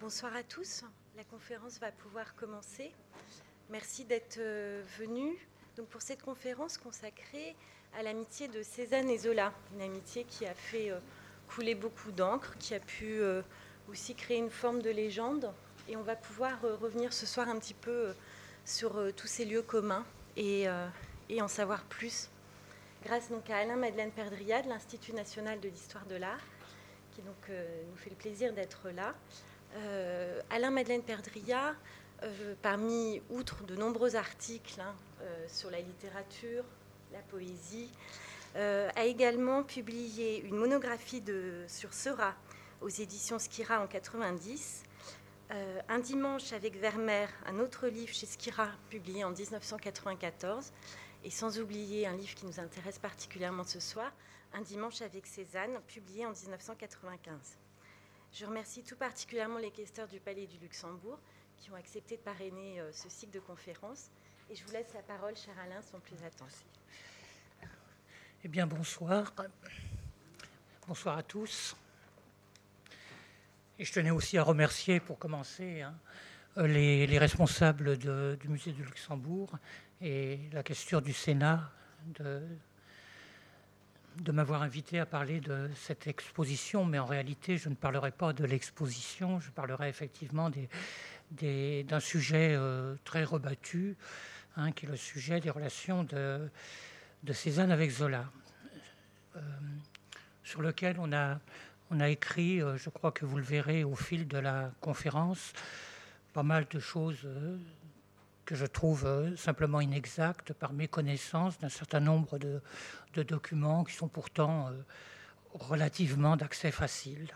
Bonsoir à tous. La conférence va pouvoir commencer. Merci d'être euh, venus donc pour cette conférence consacrée à l'amitié de Cézanne et Zola, une amitié qui a fait euh, couler beaucoup d'encre, qui a pu euh, aussi créer une forme de légende. Et on va pouvoir revenir ce soir un petit peu sur tous ces lieux communs et, en savoir plus grâce donc à Alain Madeleine Perdria de l'Institut national de l'histoire de l'art, qui donc nous fait le plaisir d'être là. Euh, Alain Madeleine Perdria, euh, parmi, outre de nombreux articles hein, euh, sur la littérature, la poésie, a également publié une monographie de, sur Sera aux éditions Skira en 90. un dimanche avec Vermeer, un autre livre chez Skira publié en 1994, et sans oublier un livre qui nous intéresse particulièrement ce soir, Un dimanche avec Cézanne, publié en 1995. Je remercie tout particulièrement les questeurs du Palais du Luxembourg qui ont accepté de parrainer euh, ce cycle de conférences. Et je vous laisse la parole, cher Alain, sans plus attendre. Eh bien, bonsoir. Bonsoir à tous. Et je tenais aussi à remercier, pour commencer, hein, les, responsables du musée du Luxembourg et la questure du Sénat de, de m'avoir invité à parler de cette exposition, mais en réalité, je ne parlerai pas de l'exposition, je parlerai effectivement d'un sujet euh, très rebattu, hein, qui est le sujet des relations de, Cézanne avec Zola, euh, sur lequel on a, on a écrit, euh, je crois que vous le verrez au fil de la conférence, pas mal de choses je trouve euh, simplement inexacte par méconnaissance d'un certain nombre de, documents qui sont pourtant euh, relativement d'accès facile.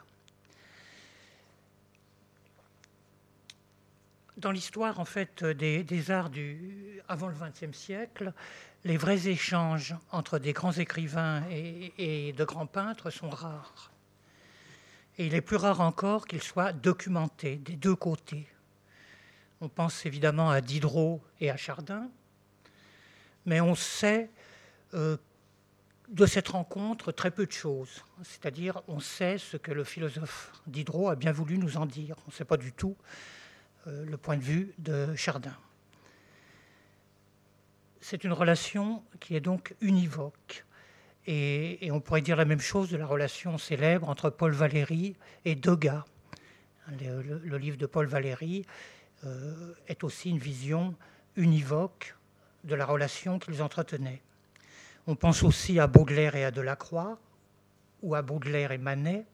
Dans l'histoire en fait des, arts du, avant le XXe siècle, les vrais échanges entre des grands écrivains et de grands peintres sont rares. Et il est plus rare encore qu'ils soient documentés des deux côtés. On pense évidemment à Diderot et à Chardin, mais on sait euh, de cette rencontre très peu de choses. C'est-à-dire, on sait ce que le philosophe Diderot a bien voulu nous en dire. On ne sait pas du tout euh, le point de vue de Chardin. C'est une relation qui est donc univoque. Et, on pourrait dire la même chose de la relation célèbre entre Paul Valéry et Degas. Le, livre de Paul Valéry est aussi une vision univoque de la relation qu'ils entretenaient. On pense aussi à Baudelaire et à Delacroix, ou à Baudelaire et Manet,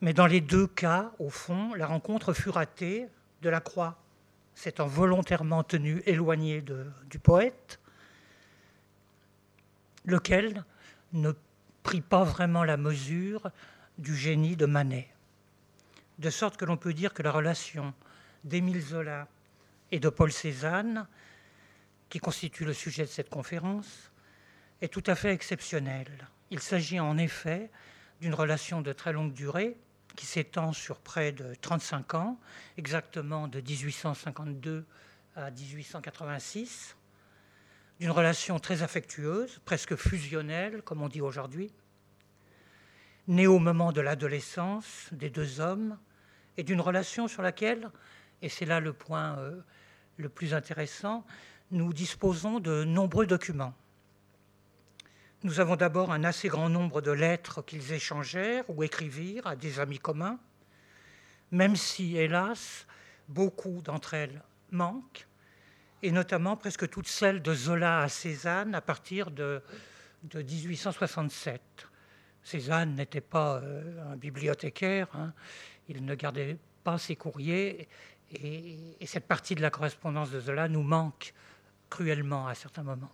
mais dans les deux cas, au fond, la rencontre fut ratée. Delacroix s'étant volontairement tenu éloigné du poète, lequel ne prit pas vraiment la mesure du génie de Manet. De sorte que l'on peut dire que la relation d'Émile Zola et de Paul Cézanne, qui constitue le sujet de cette conférence, est tout à fait exceptionnel. Il s'agit en effet d'une relation de très longue durée qui s'étend sur près de 35 ans, exactement de 1852 à 1886, d'une relation très affectueuse, presque fusionnelle, comme on dit aujourd'hui, née au moment de l'adolescence des deux hommes, et d'une relation sur laquelle et c'est là le point euh, le plus intéressant, nous disposons de nombreux documents. Nous avons d'abord un assez grand nombre de lettres qu'ils échangèrent ou écrivirent à des amis communs, même si, hélas, beaucoup d'entre elles manquent, et notamment presque toutes celles de Zola à Cézanne à partir de, 1867. Cézanne n'était pas euh, un bibliothécaire, hein. il ne gardait pas ses courriers, et, cette partie de la correspondance de Zola nous manque cruellement à certains moments.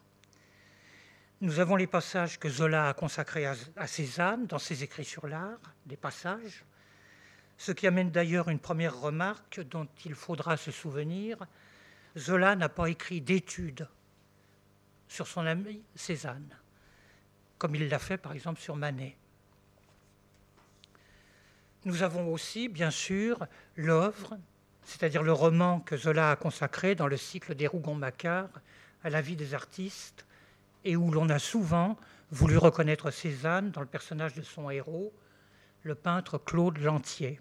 Nous avons les passages que Zola a consacrés à, Cézanne dans ses écrits sur l'art, des passages, ce qui amène d'ailleurs une première remarque dont il faudra se souvenir. Zola n'a pas écrit d'études sur son ami Cézanne, comme il l'a fait par exemple sur Manet. Nous avons aussi, bien sûr, l'œuvre c'est-à-dire le roman que Zola a consacré dans le cycle des Rougon-Macquart à la vie des artistes, et où l'on a souvent voulu reconnaître Cézanne dans le personnage de son héros, le peintre Claude Lantier.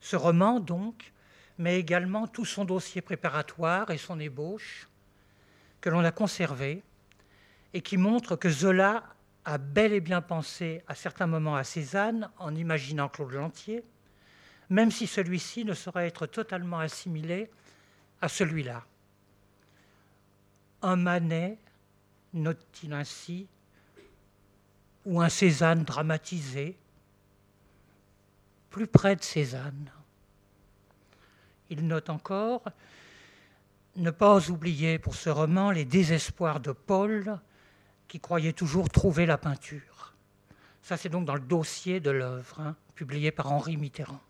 Ce roman, donc, met également tout son dossier préparatoire et son ébauche, que l'on a conservé, et qui montre que Zola a bel et bien pensé à certains moments à Cézanne en imaginant Claude Lantier, même si celui-ci ne saurait être totalement assimilé à celui-là. Un Manet, note-t-il ainsi, ou un Cézanne dramatisé, plus près de Cézanne. Il note encore ne pas oublier pour ce roman les désespoirs de Paul, qui croyait toujours trouver la peinture. Ça, c'est donc dans le dossier de l'œuvre, hein, publié par Henri Mitterrand.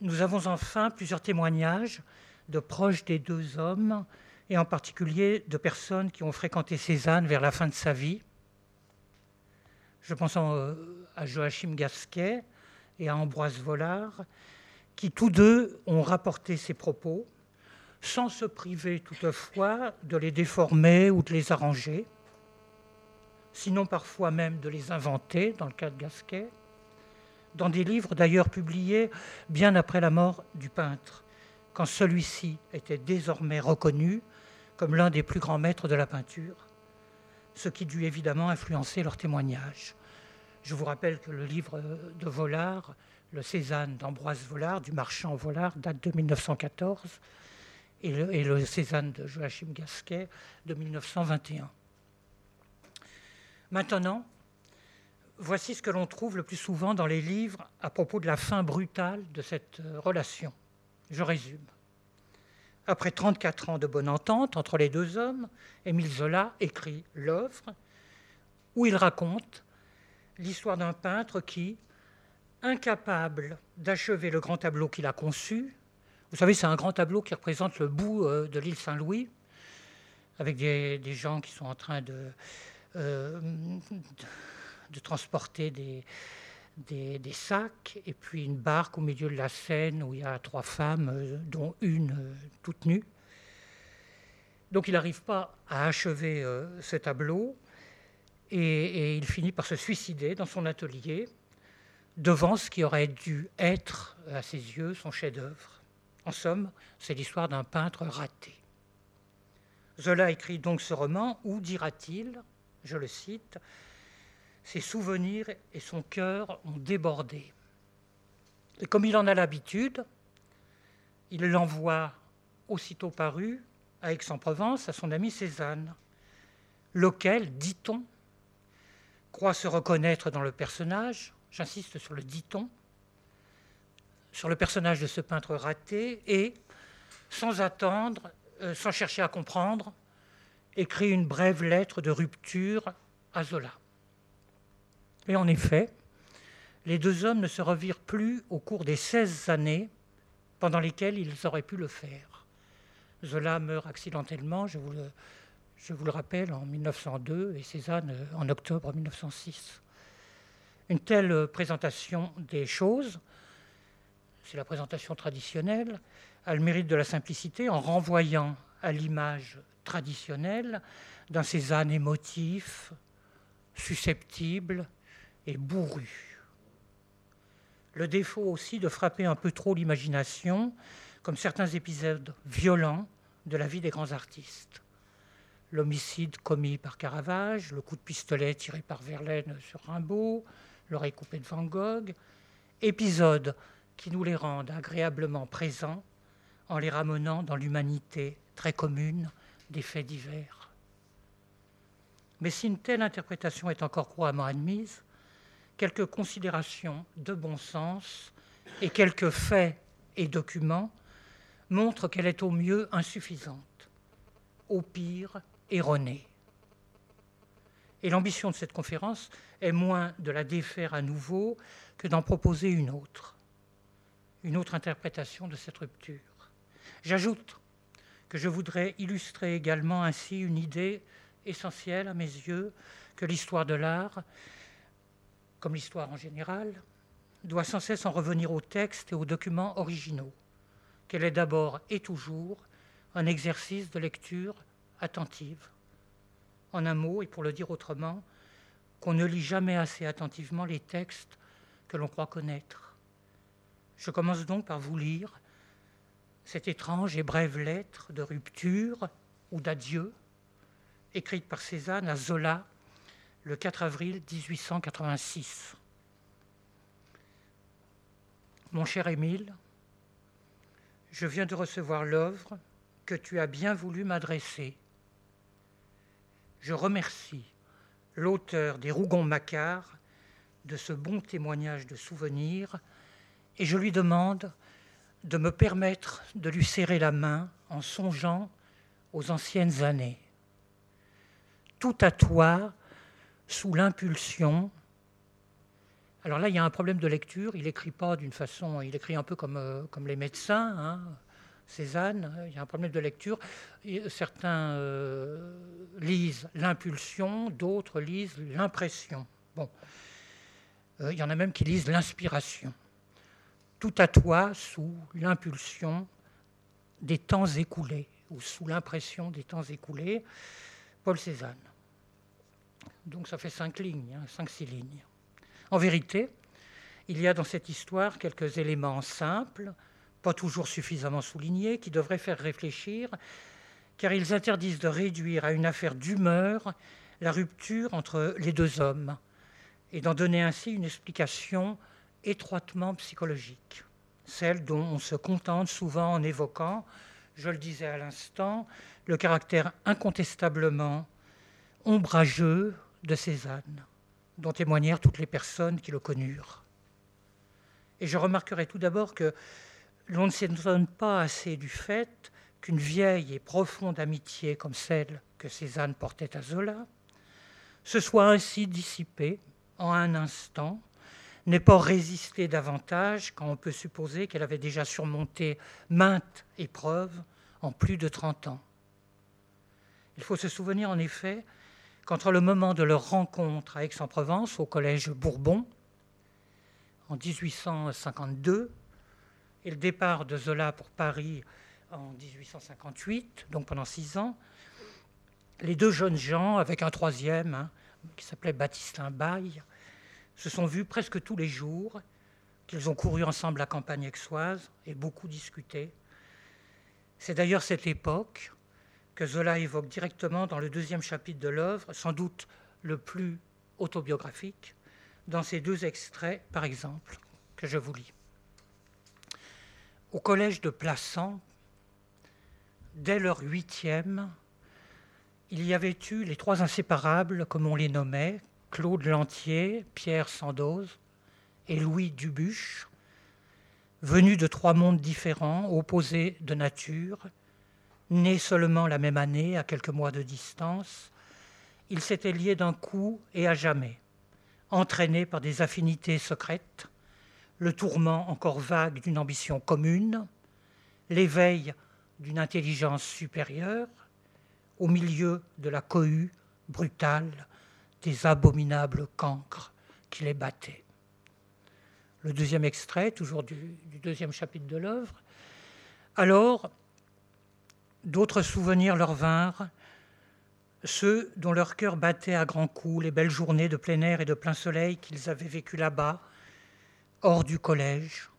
Nous avons enfin plusieurs témoignages de proches des deux hommes, et en particulier de personnes qui ont fréquenté Cézanne vers la fin de sa vie. Je pense à Joachim Gasquet et à Ambroise Vollard, qui tous deux ont rapporté ces propos, sans se priver toutefois de les déformer ou de les arranger, sinon parfois même de les inventer, dans le cas de Gasquet, dans des livres d'ailleurs publiés bien après la mort du peintre, quand celui-ci était désormais reconnu comme l'un des plus grands maîtres de la peinture, ce qui dut évidemment influencer leur témoignage. Je vous rappelle que le livre de Vollard, Le Cézanne d'Ambroise Vollard, du marchand Vollard, date de 1914, et le, et le Cézanne de Joachim Gasquet de 1921. Maintenant, voici ce que l'on trouve le plus souvent dans les livres à propos de la fin brutale de cette euh, relation. Je résume. Après 34 ans de bonne entente entre les deux hommes, Émile Zola écrit l'œuvre où il raconte l'histoire d'un peintre qui, incapable d'achever le grand tableau qu'il a conçu, vous savez, c'est un grand tableau qui représente le bout euh, de l'île Saint-Louis, avec des, gens qui sont en train de, euh, de, transporter des, sacs, et puis une barque au milieu de la Seine où il y a trois femmes, euh, dont une toute nue. Donc il n'arrive pas à achever ce tableau, et, et, il finit par se suicider dans son atelier, devant ce qui aurait dû être, à ses yeux, son chef-d'œuvre. En somme, c'est l'histoire d'un peintre raté. Zola écrit donc ce roman où, dira-t-il, je le cite, ses souvenirs et son cœur ont débordé. Et comme il en a l'habitude, il l'envoie aussitôt paru à Aix-en-Provence à son ami Cézanne, lequel, dit-on, croit se reconnaître dans le personnage, j'insiste sur le dit-on, sur le personnage de ce peintre raté et, sans attendre, euh, sans chercher à comprendre, écrit une brève lettre de rupture à Zola. Et en effet, les deux hommes ne se revirent plus au cours des 16 années pendant lesquelles ils auraient pu le faire. Zola meurt accidentellement, je vous le, je vous le rappelle, en 1902 et Cézanne euh, en octobre 1906. Une telle présentation des choses c'est la présentation traditionnelle, a le mérite de la simplicité en renvoyant à l'image traditionnelle d'un Cézanne émotif, susceptible et bourru. Le défaut aussi de frapper un peu trop l'imagination, comme certains épisodes violents de la vie des grands artistes. L'homicide commis par Caravage, le coup de pistolet tiré par Verlaine sur Rimbaud, l'oreille coupée de Van Gogh, épisodes qui nous les rendent agréablement présents en les ramenant dans l'humanité très commune des faits divers. Mais si une telle interprétation est encore couramment admise, quelques considérations de bon sens et quelques faits et documents montrent qu'elle est au mieux insuffisante, au pire erronée. Et l'ambition de cette conférence est moins de la défaire à nouveau que d'en proposer une autre une autre interprétation de cette rupture. J'ajoute que je voudrais illustrer également ainsi une idée essentielle à mes yeux, que l'histoire de l'art, comme l'histoire en général, doit sans cesse en revenir aux textes et aux documents originaux, qu'elle est d'abord et toujours un exercice de lecture attentive. En un mot, et pour le dire autrement, qu'on ne lit jamais assez attentivement les textes que l'on croit connaître. Je commence donc par vous lire cette étrange et brève lettre de rupture ou d'adieu, écrite par Cézanne à Zola le 4 avril 1886. Mon cher Émile, je viens de recevoir l'œuvre que tu as bien voulu m'adresser. Je remercie l'auteur des Rougon-Macquart de ce bon témoignage de souvenir et je lui demande de me permettre de lui serrer la main en songeant aux anciennes années. Tout à toi, sous l'impulsion. Alors là, il y a un problème de lecture. Il écrit pas d'une façon, il écrit un peu comme, euh, les médecins. Hein. Cézanne, il y a un problème de lecture. certains euh, lisent l'impulsion, d'autres lisent l'impression. Bon, euh, il y en a même qui lisent l'inspiration. Tout à toi sous l'impulsion des temps écoulés ou sous l'impression des temps écoulés, Paul Cézanne. Donc ça fait cinq lignes, hein, cinq, six lignes. En vérité, il y a dans cette histoire quelques éléments simples, pas toujours suffisamment soulignés, qui devraient faire réfléchir, car ils interdisent de réduire à une affaire d'humeur la rupture entre les deux hommes, et d'en donner ainsi une explication étroitement psychologique, celle dont on se contente souvent en évoquant, je le disais à l'instant, le caractère incontestablement ombrageux de Cézanne, dont témoignèrent toutes les personnes qui le connurent. Et je remarquerai tout d'abord que l'on ne s'étonne pas assez du fait qu'une vieille et profonde amitié comme celle que Cézanne portait à Zola se soit ainsi dissipée en un instant, n'ait pas résisté davantage quand on peut supposer qu'elle avait déjà surmonté maintes épreuves en plus de 30 ans. Il faut se souvenir en effet qu'entre le moment de leur rencontre à Aix-en-Provence au collège Bourbon en 1852 et le départ de Zola pour Paris en 1858, donc pendant six ans, les deux jeunes gens, avec un troisième, hein, qui s'appelait Baptistin Baille, se sont vus presque tous les jours, qu'ils ont couru ensemble la campagne aixoise et beaucoup discuté. C'est d'ailleurs cette époque que Zola évoque directement dans le deuxième chapitre de l'œuvre, sans doute le plus autobiographique, dans ces deux extraits, par exemple, que je vous lis. Au collège de Plassans, dès leur huitième, il y avait eu les trois inséparables, comme on les nommait, Claude Lantier, Pierre Sandoz et Louis Dubuche, venus de trois mondes différents, opposés de nature, nés seulement la même année, à quelques mois de distance, ils s'étaient liés d'un coup et à jamais, entraînés par des affinités secrètes, le tourment encore vague d'une ambition commune, l'éveil d'une intelligence supérieure, au milieu de la cohue brutale des abominables cancres qui les battaient. Le deuxième extrait, toujours du, du deuxième chapitre de l'œuvre. Alors, d'autres souvenirs leur vinrent, ceux dont leur cœur battait à grands coups, les belles journées de plein air et de plein soleil qu'ils avaient vécues là-bas, hors du collège.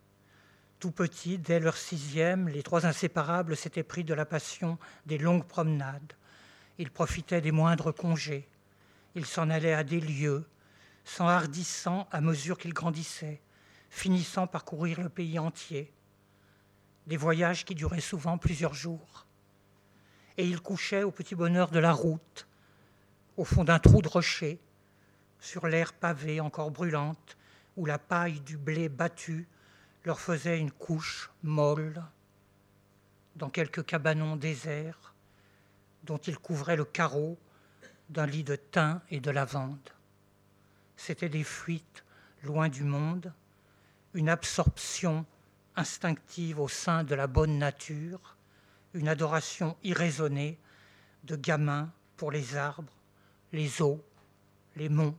Tout petits, dès leur sixième, les trois inséparables s'étaient pris de la passion des longues promenades. Ils profitaient des moindres congés. Ils s'en allaient à des lieux, s'enhardissant à mesure qu'ils grandissaient, finissant par courir le pays entier. Des voyages qui duraient souvent plusieurs jours. Et ils couchaient au petit bonheur de la route, au fond d'un trou de rocher, sur l'air pavé encore brûlante, où la paille du blé battu leur faisait une couche molle, dans quelques cabanons déserts, dont ils couvraient le carreau d'un lit de thym et de lavande. C'étaient des fuites loin du monde, une absorption instinctive au sein de la bonne nature, une adoration irraisonnée de gamins pour les arbres, les eaux, les monts,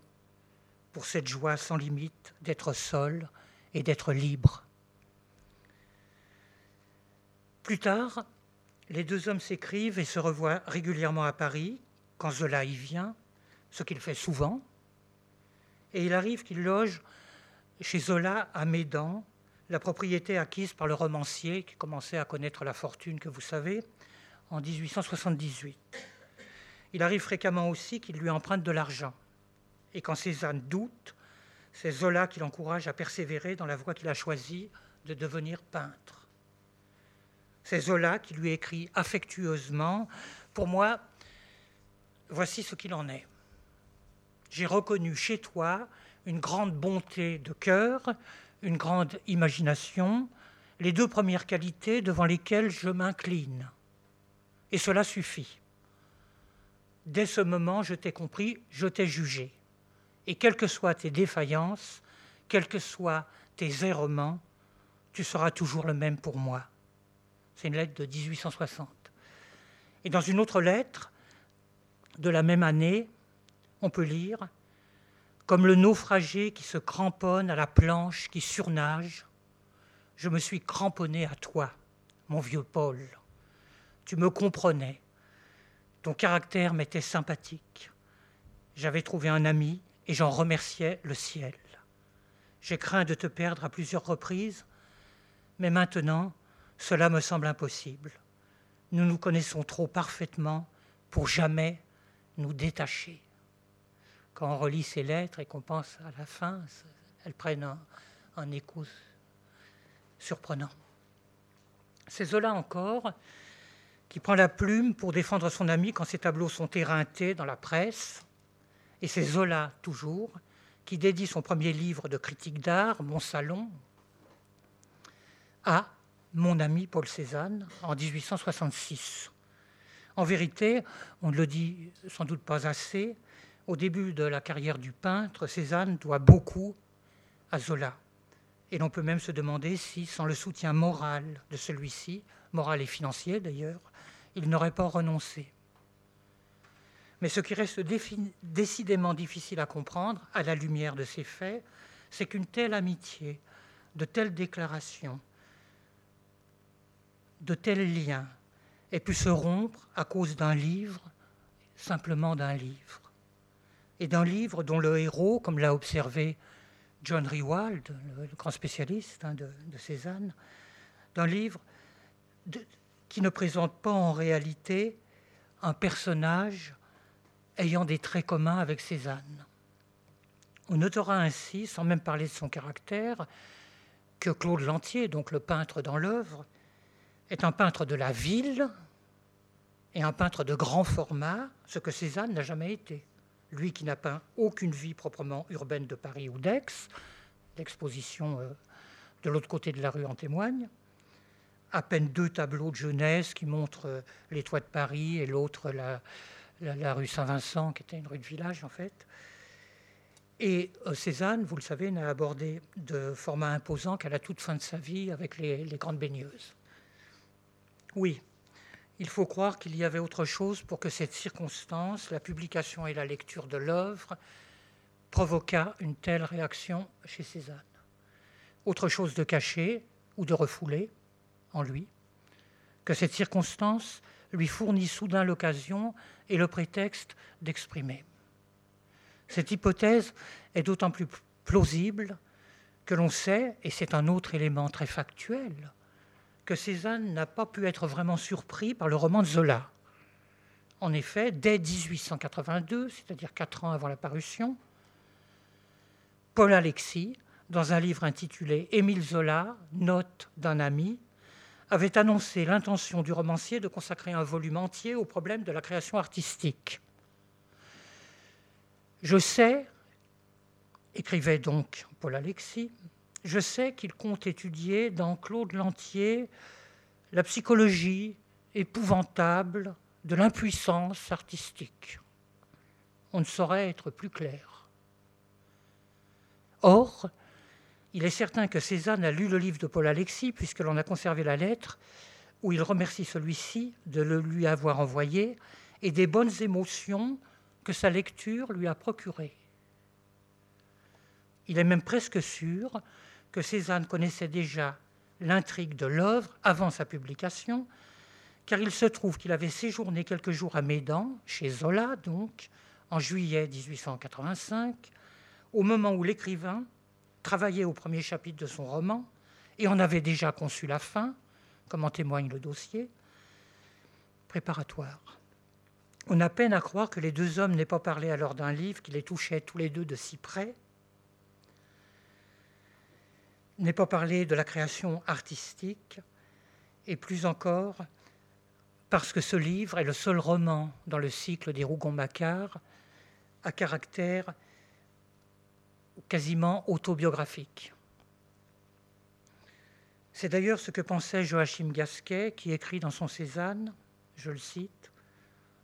pour cette joie sans limite d'être seul et d'être libre. Plus tard, les deux hommes s'écrivent et se revoient régulièrement à Paris, quand Zola y vient, ce qu'il fait souvent. et il arrive qu'il loge chez Zola à Médan, la propriété acquise par le romancier qui commençait à connaître la fortune que vous savez en 1878. Il arrive fréquemment aussi qu'il lui emprunte de l'argent. Et quand Cézanne doute, c'est Zola qui l'encourage à persévérer dans la voie qu'il a choisie de devenir peintre. C'est Zola qui lui écrit affectueusement Pour moi, voici ce qu'il en est. J'ai reconnu chez toi une grande bonté de cœur, une grande imagination, les deux premières qualités devant lesquelles je m'incline. Et cela suffit. Dès ce moment, je t'ai compris, je t'ai jugé. Et quelles que soient tes défaillances, quels que soient tes errements, tu seras toujours le même pour moi. C'est une lettre de 1860. Et dans une autre lettre de la même année, on peut lire Comme le naufragé qui se cramponne à la planche qui surnage, je me suis cramponné à toi, mon vieux Paul. Tu me comprenais. Ton caractère m'était sympathique. J'avais trouvé un ami et j'en remerciais le ciel. J'ai craint de te perdre à plusieurs reprises, mais maintenant, cela me semble impossible. Nous nous connaissons trop parfaitement pour jamais nous détacher. Quand on relit ces lettres et qu'on pense à la fin, elles prennent un, un écho surprenant. C'est Zola encore qui prend la plume pour défendre son ami quand ses tableaux sont éreintés dans la presse. Et c'est Zola, toujours, qui dédie son premier livre de critique d'art, Mon Salon, à mon ami Paul Cézanne en 1866. En vérité, on ne le dit sans doute pas assez, au début de la carrière du peintre, Cézanne doit beaucoup à Zola. Et l'on peut même se demander si, sans le soutien moral de celui-ci, moral et financier d'ailleurs, il n'aurait pas renoncé. Mais ce qui reste décidément difficile à comprendre à la lumière de ces faits, c'est qu'une telle amitié, de telles déclarations, de tels liens aient pu se rompre à cause d'un livre, simplement d'un livre. Et d'un livre dont le héros, comme l'a observé John Rewald, le, grand spécialiste hein, de, Cézanne, d'un livre qui ne présente pas en réalité un personnage ayant des traits communs avec Cézanne. On notera ainsi, sans même parler de son caractère, que Claude Lantier, donc le peintre dans l'œuvre, est un peintre de la ville et un peintre de grand format, ce que Cézanne n'a jamais été. Lui qui n'a peint aucune vie proprement urbaine de Paris ou d'Aix, l'exposition euh, de l'autre côté de la rue en témoigne, à peine deux tableaux de jeunesse qui montrent euh, les toits de Paris et l'autre la, rue Saint-Vincent, qui était une rue de village en fait. Et euh, Cézanne, vous le savez, n'a abordé de format imposant qu'à la toute fin de sa vie avec les grandes baigneuses. Oui, il faut croire qu'il y avait autre chose pour que cette circonstance, la publication et la lecture de l'œuvre, provoquât une telle réaction chez Cézanne. Autre chose de caché ou de refoulé, en lui, que cette circonstance lui fournit soudain l'occasion et le prétexte d'exprimer. Cette hypothèse est d'autant plus plausible que l'on sait, et c'est un autre élément très factuel, que Cézanne n'a pas pu être vraiment surpris par le roman de Zola. En effet, dès 1882, c'est-à-dire quatre ans avant la parution, Paul Alexis, dans un livre intitulé Émile Zola, note d'un ami, avait annoncé l'intention du romancier de consacrer un volume entier au problème de la création artistique. Je sais, écrivait donc Paul Alexis, je sais qu'il compte étudier dans Claude Lantier la psychologie épouvantable de l'impuissance artistique. On ne saurait être plus clair. Or, il est certain que Cézanne a lu le livre de Paul Alexis, puisque l'on a conservé la lettre où il remercie celui-ci de le lui avoir envoyé et des bonnes émotions que sa lecture lui a procurées. Il est même presque sûr que Cézanne connaissait déjà l'intrigue de l'œuvre avant sa publication, car il se trouve qu'il avait séjourné quelques jours à Médan, chez Zola donc, en juillet 1885, au moment où l'écrivain travaillait au premier chapitre de son roman et en avait déjà conçu la fin, comme en témoigne le dossier préparatoire. On a peine à croire que les deux hommes n'aient pas parlé alors d'un livre qui les touchait tous les deux de si près, n'aient pas parlé de la création artistique, et plus encore parce que ce livre est le seul roman dans le cycle des Rougon-Macquart à caractère quasiment autobiographique. C'est d'ailleurs ce que pensait Joachim Gasquet, qui écrit dans son Cézanne, je le cite,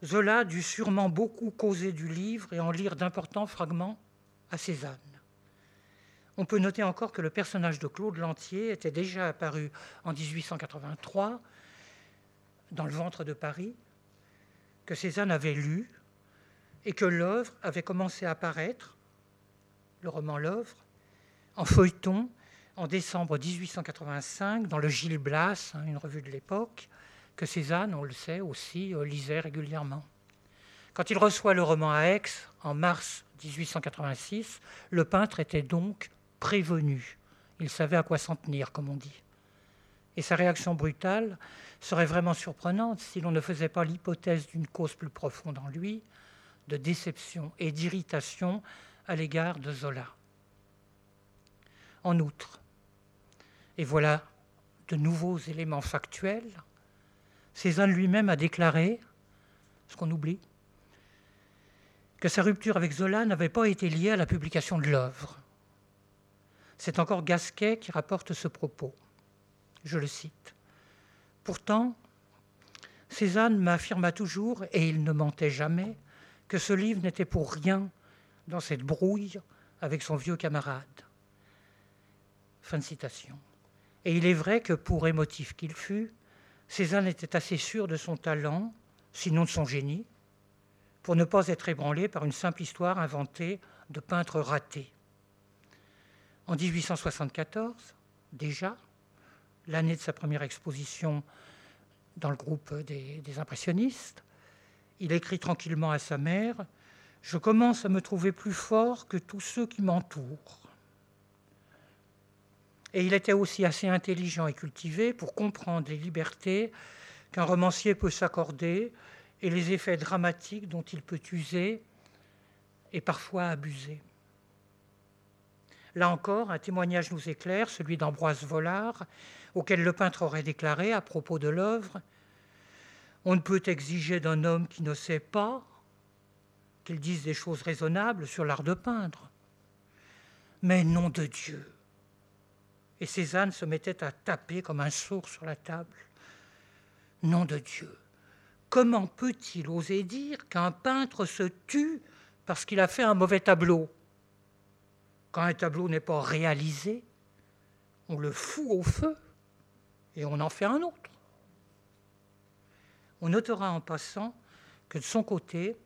Zola dut sûrement beaucoup causer du livre et en lire d'importants fragments à Cézanne. On peut noter encore que le personnage de Claude Lantier était déjà apparu en 1883 dans le ventre de Paris, que Cézanne avait lu et que l'œuvre avait commencé à apparaître, le roman L'œuvre, en feuilleton en décembre 1885 dans le Gil Blas, hein, une revue de l'époque, que Cézanne, on le sait aussi, euh, lisait régulièrement. Quand il reçoit le roman à Aix en mars 1886, le peintre était donc prévenu. Il savait à quoi s'en tenir, comme on dit. Et sa réaction brutale serait vraiment surprenante si l'on ne faisait pas l'hypothèse d'une cause plus profonde en lui, de déception et d'irritation à l'égard de Zola. En outre, et voilà de nouveaux éléments factuels, Cézanne lui-même a déclaré, ce qu'on oublie, que sa rupture avec Zola n'avait pas été liée à la publication de l'œuvre. C'est encore Gasquet qui rapporte ce propos. Je le cite. Pourtant, Cézanne m'affirma toujours, et il ne mentait jamais, que ce livre n'était pour rien dans cette brouille avec son vieux camarade. Fin de citation. Et il est vrai que, pour émotif qu'il fût, Cézanne était assez sûr de son talent, sinon de son génie, pour ne pas être ébranlé par une simple histoire inventée de peintre raté. En 1874, déjà, l'année de sa première exposition dans le groupe des, impressionnistes, il écrit tranquillement à sa mère Je commence à me trouver plus fort que tous ceux qui m'entourent. Et il était aussi assez intelligent et cultivé pour comprendre les libertés qu'un romancier peut s'accorder et les effets dramatiques dont il peut user et parfois abuser. Là encore, un témoignage nous éclaire, celui d'Ambroise Vollard, auquel le peintre aurait déclaré à propos de l'œuvre On ne peut exiger d'un homme qui ne sait pas qu'il dise des choses raisonnables sur l'art de peindre. Mais nom de Dieu Et Cézanne se mettait à taper comme un sourd sur la table. Nom de Dieu Comment peut-il oser dire qu'un peintre se tue parce qu'il a fait un mauvais tableau? Quand un tableau n'est pas réalisé, on le fout au feu et on en fait un autre. On notera en passant que de son côté,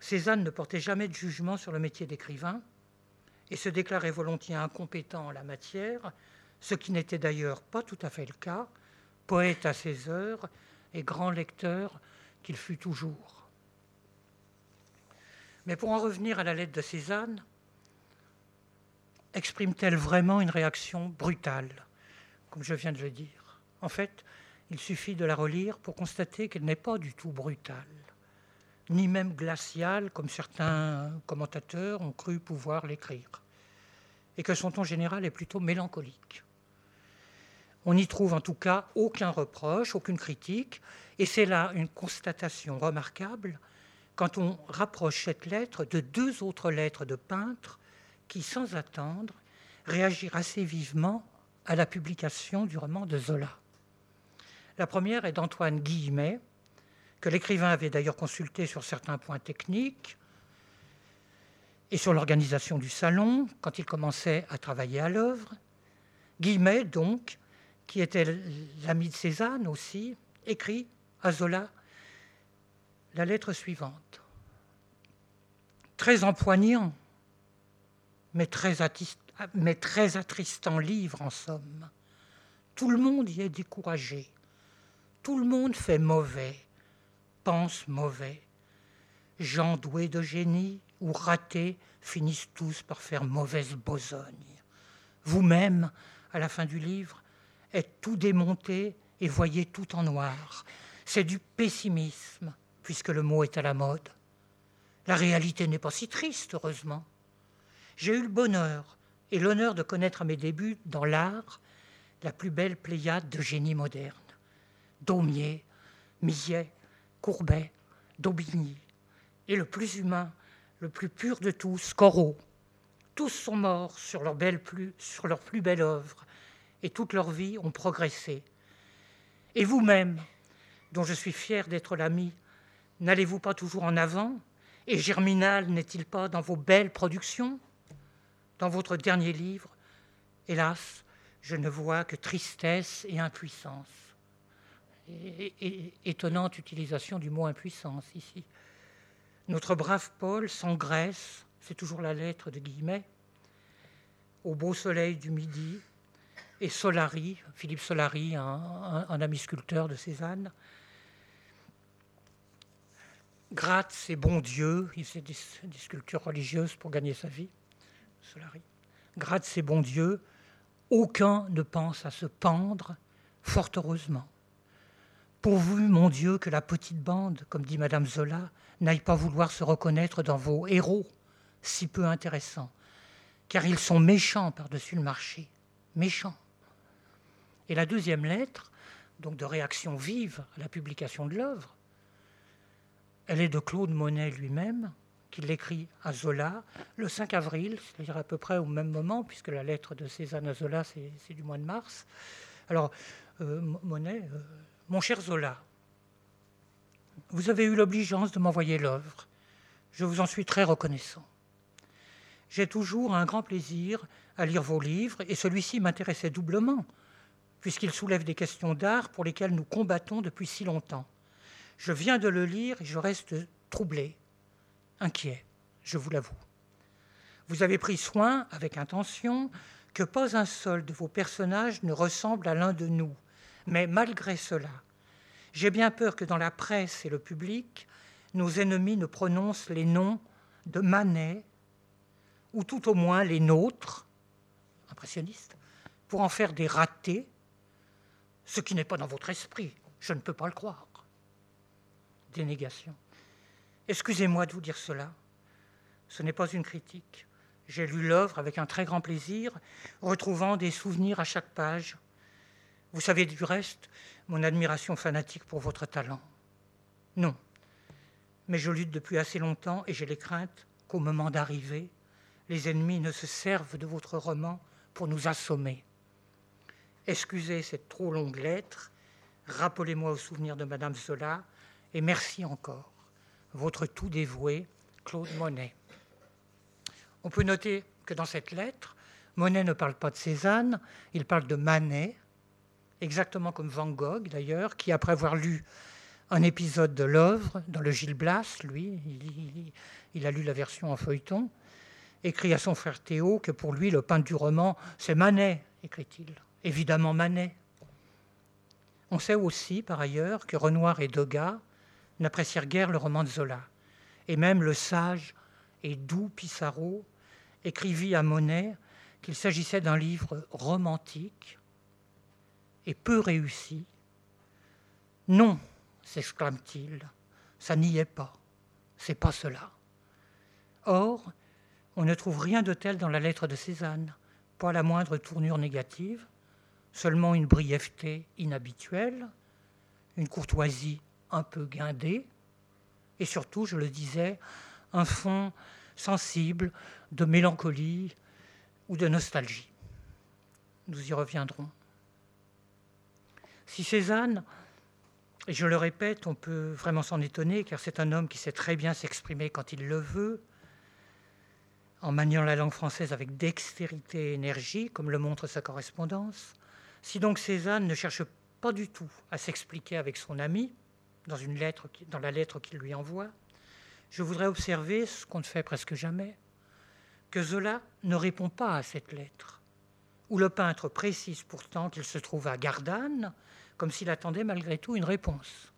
Cézanne ne portait jamais de jugement sur le métier d'écrivain et se déclarait volontiers incompétent en la matière, ce qui n'était d'ailleurs pas tout à fait le cas, poète à ses heures et grand lecteur qu'il fut toujours. Mais pour en revenir à la lettre de Cézanne, exprime-t-elle vraiment une réaction brutale, comme je viens de le dire? En fait, il suffit de la relire pour constater qu'elle n'est pas du tout brutale, ni même glaciale, comme certains commentateurs ont cru pouvoir l'écrire, et que son ton général est plutôt mélancolique. On n'y trouve en tout cas aucun reproche, aucune critique, et c'est là une constatation remarquable quand on rapproche cette lettre de deux autres lettres de peintres qui, sans attendre, réagirent assez vivement à la publication du roman de Zola. La première est d'Antoine Guillemet, que l'écrivain avait d'ailleurs consulté sur certains points techniques et sur l'organisation du salon quand il commençait à travailler à l'œuvre. Guillemet, donc, qui était l'ami de Cézanne aussi, écrit à Zola la lettre suivante. Très empoignant, mais très, mais attristant livre en somme. Tout le monde y est découragé. Tout le monde fait mauvais, pense mauvais. Gens doués de génie ou ratés finissent tous par faire mauvaise besogne. Vous-même, à la fin du livre, êtes tout démonté et voyez tout en noir. C'est du pessimisme, puisque le mot est à la mode. La réalité n'est pas si triste, heureusement. J'ai eu le bonheur et l'honneur de connaître à mes débuts dans l'art la plus belle pléiade de génies modernes. Daumier, Millet, Courbet, Daubigny, et le plus humain, le plus pur de tous, Corot. Tous sont morts sur leur, plus belle œuvre, et toute leur vie ont progressé. Et vous-même, dont je suis fier d'être l'ami, n'allez-vous pas toujours en avant? Et Germinal n'est-il pas dans vos belles productions? Dans votre dernier livre, hélas, je ne vois que tristesse et impuissance. étonnante utilisation du mot impuissance ici. Notre brave Paul s'engraisse, c'est toujours la lettre de Guillemet, au beau soleil du midi, et Solari, Philippe Solari, un, ami sculpteur de Cézanne, gratte ses bons dieux, il fait des, sculptures religieuses pour gagner sa vie, Solari, gratte ses bons dieux, aucun ne pense à se pendre, fort heureusement. Pourvu, mon Dieu, que la petite bande, comme dit Madame Zola, n'aille pas vouloir se reconnaître dans vos héros, si peu intéressants, car ils sont méchants par-dessus le marché, méchants. Et la deuxième lettre, donc de réaction vive à la publication de l'œuvre, elle est de Claude Monet lui-même, qui l'écrit à Zola le 5 avril, c'est-à-dire à peu près au même moment, puisque la lettre de Cézanne à Zola, c'est du mois de mars. Alors, euh, Monet, euh, mon cher Zola, vous avez eu l'obligeance de m'envoyer l'œuvre. Je vous en suis très reconnaissant. J'ai toujours un grand plaisir à lire vos livres, et celui-ci m'intéressait doublement, puisqu'il soulève des questions d'art pour lesquelles nous combattons depuis si longtemps. Je viens de le lire et je reste troublé, inquiet, je vous l'avoue. Vous avez pris soin, avec intention, que pas un seul de vos personnages ne ressemble à l'un de nous, mais malgré cela, j'ai bien peur que dans la presse et le public, nos ennemis ne prononcent les noms de Manet, ou tout au moins les nôtres, impressionnistes, pour en faire des ratés, ce qui n'est pas dans votre esprit, je ne peux pas le croire. Dénégation. Excusez-moi de vous dire cela, ce n'est pas une critique. J'ai lu l'œuvre avec un très grand plaisir, retrouvant des souvenirs à chaque page. Vous savez du reste mon admiration fanatique pour votre talent. Non, mais je lutte depuis assez longtemps et j'ai les craintes qu'au moment d'arriver, les ennemis ne se servent de votre roman pour nous assommer. Excusez cette trop longue lettre, rappelez-moi au souvenir de Madame Zola et merci encore. Votre tout dévoué, Claude Monet. On peut noter que dans cette lettre, Monet ne parle pas de Cézanne, il parle de Manet, exactement comme Van Gogh d'ailleurs, qui après avoir lu un épisode de l'œuvre dans le Gil Blas, lui, il, a lu la version en feuilleton, écrit à son frère Théo que pour lui le peintre du roman, c'est Manet, écrit-il. Évidemment Manet. On sait aussi, par ailleurs, que Renoir et Degas n'apprécièrent guère le roman de Zola. Et même le sage et doux Pissarro écrivit à Monet qu'il s'agissait d'un livre romantique et peu réussi. Non, s'exclame-t-il, ça n'y est pas, c'est pas cela. Or, on ne trouve rien de tel dans la lettre de Cézanne, pas la moindre tournure négative, seulement une brièveté inhabituelle, une courtoisie un peu guindée, et surtout, je le disais, un fond sensible de mélancolie ou de nostalgie. Nous y reviendrons. Si Cézanne, et je le répète, on peut vraiment s'en étonner, car c'est un homme qui sait très bien s'exprimer quand il le veut, en maniant la langue française avec dextérité et énergie, comme le montre sa correspondance. Si donc Cézanne ne cherche pas du tout à s'expliquer avec son ami, dans, la lettre qu'il lui envoie, je voudrais observer ce qu'on ne fait presque jamais, que Zola ne répond pas à cette lettre, où le peintre précise pourtant qu'il se trouve à Gardanne, comme s'il attendait malgré tout une réponse.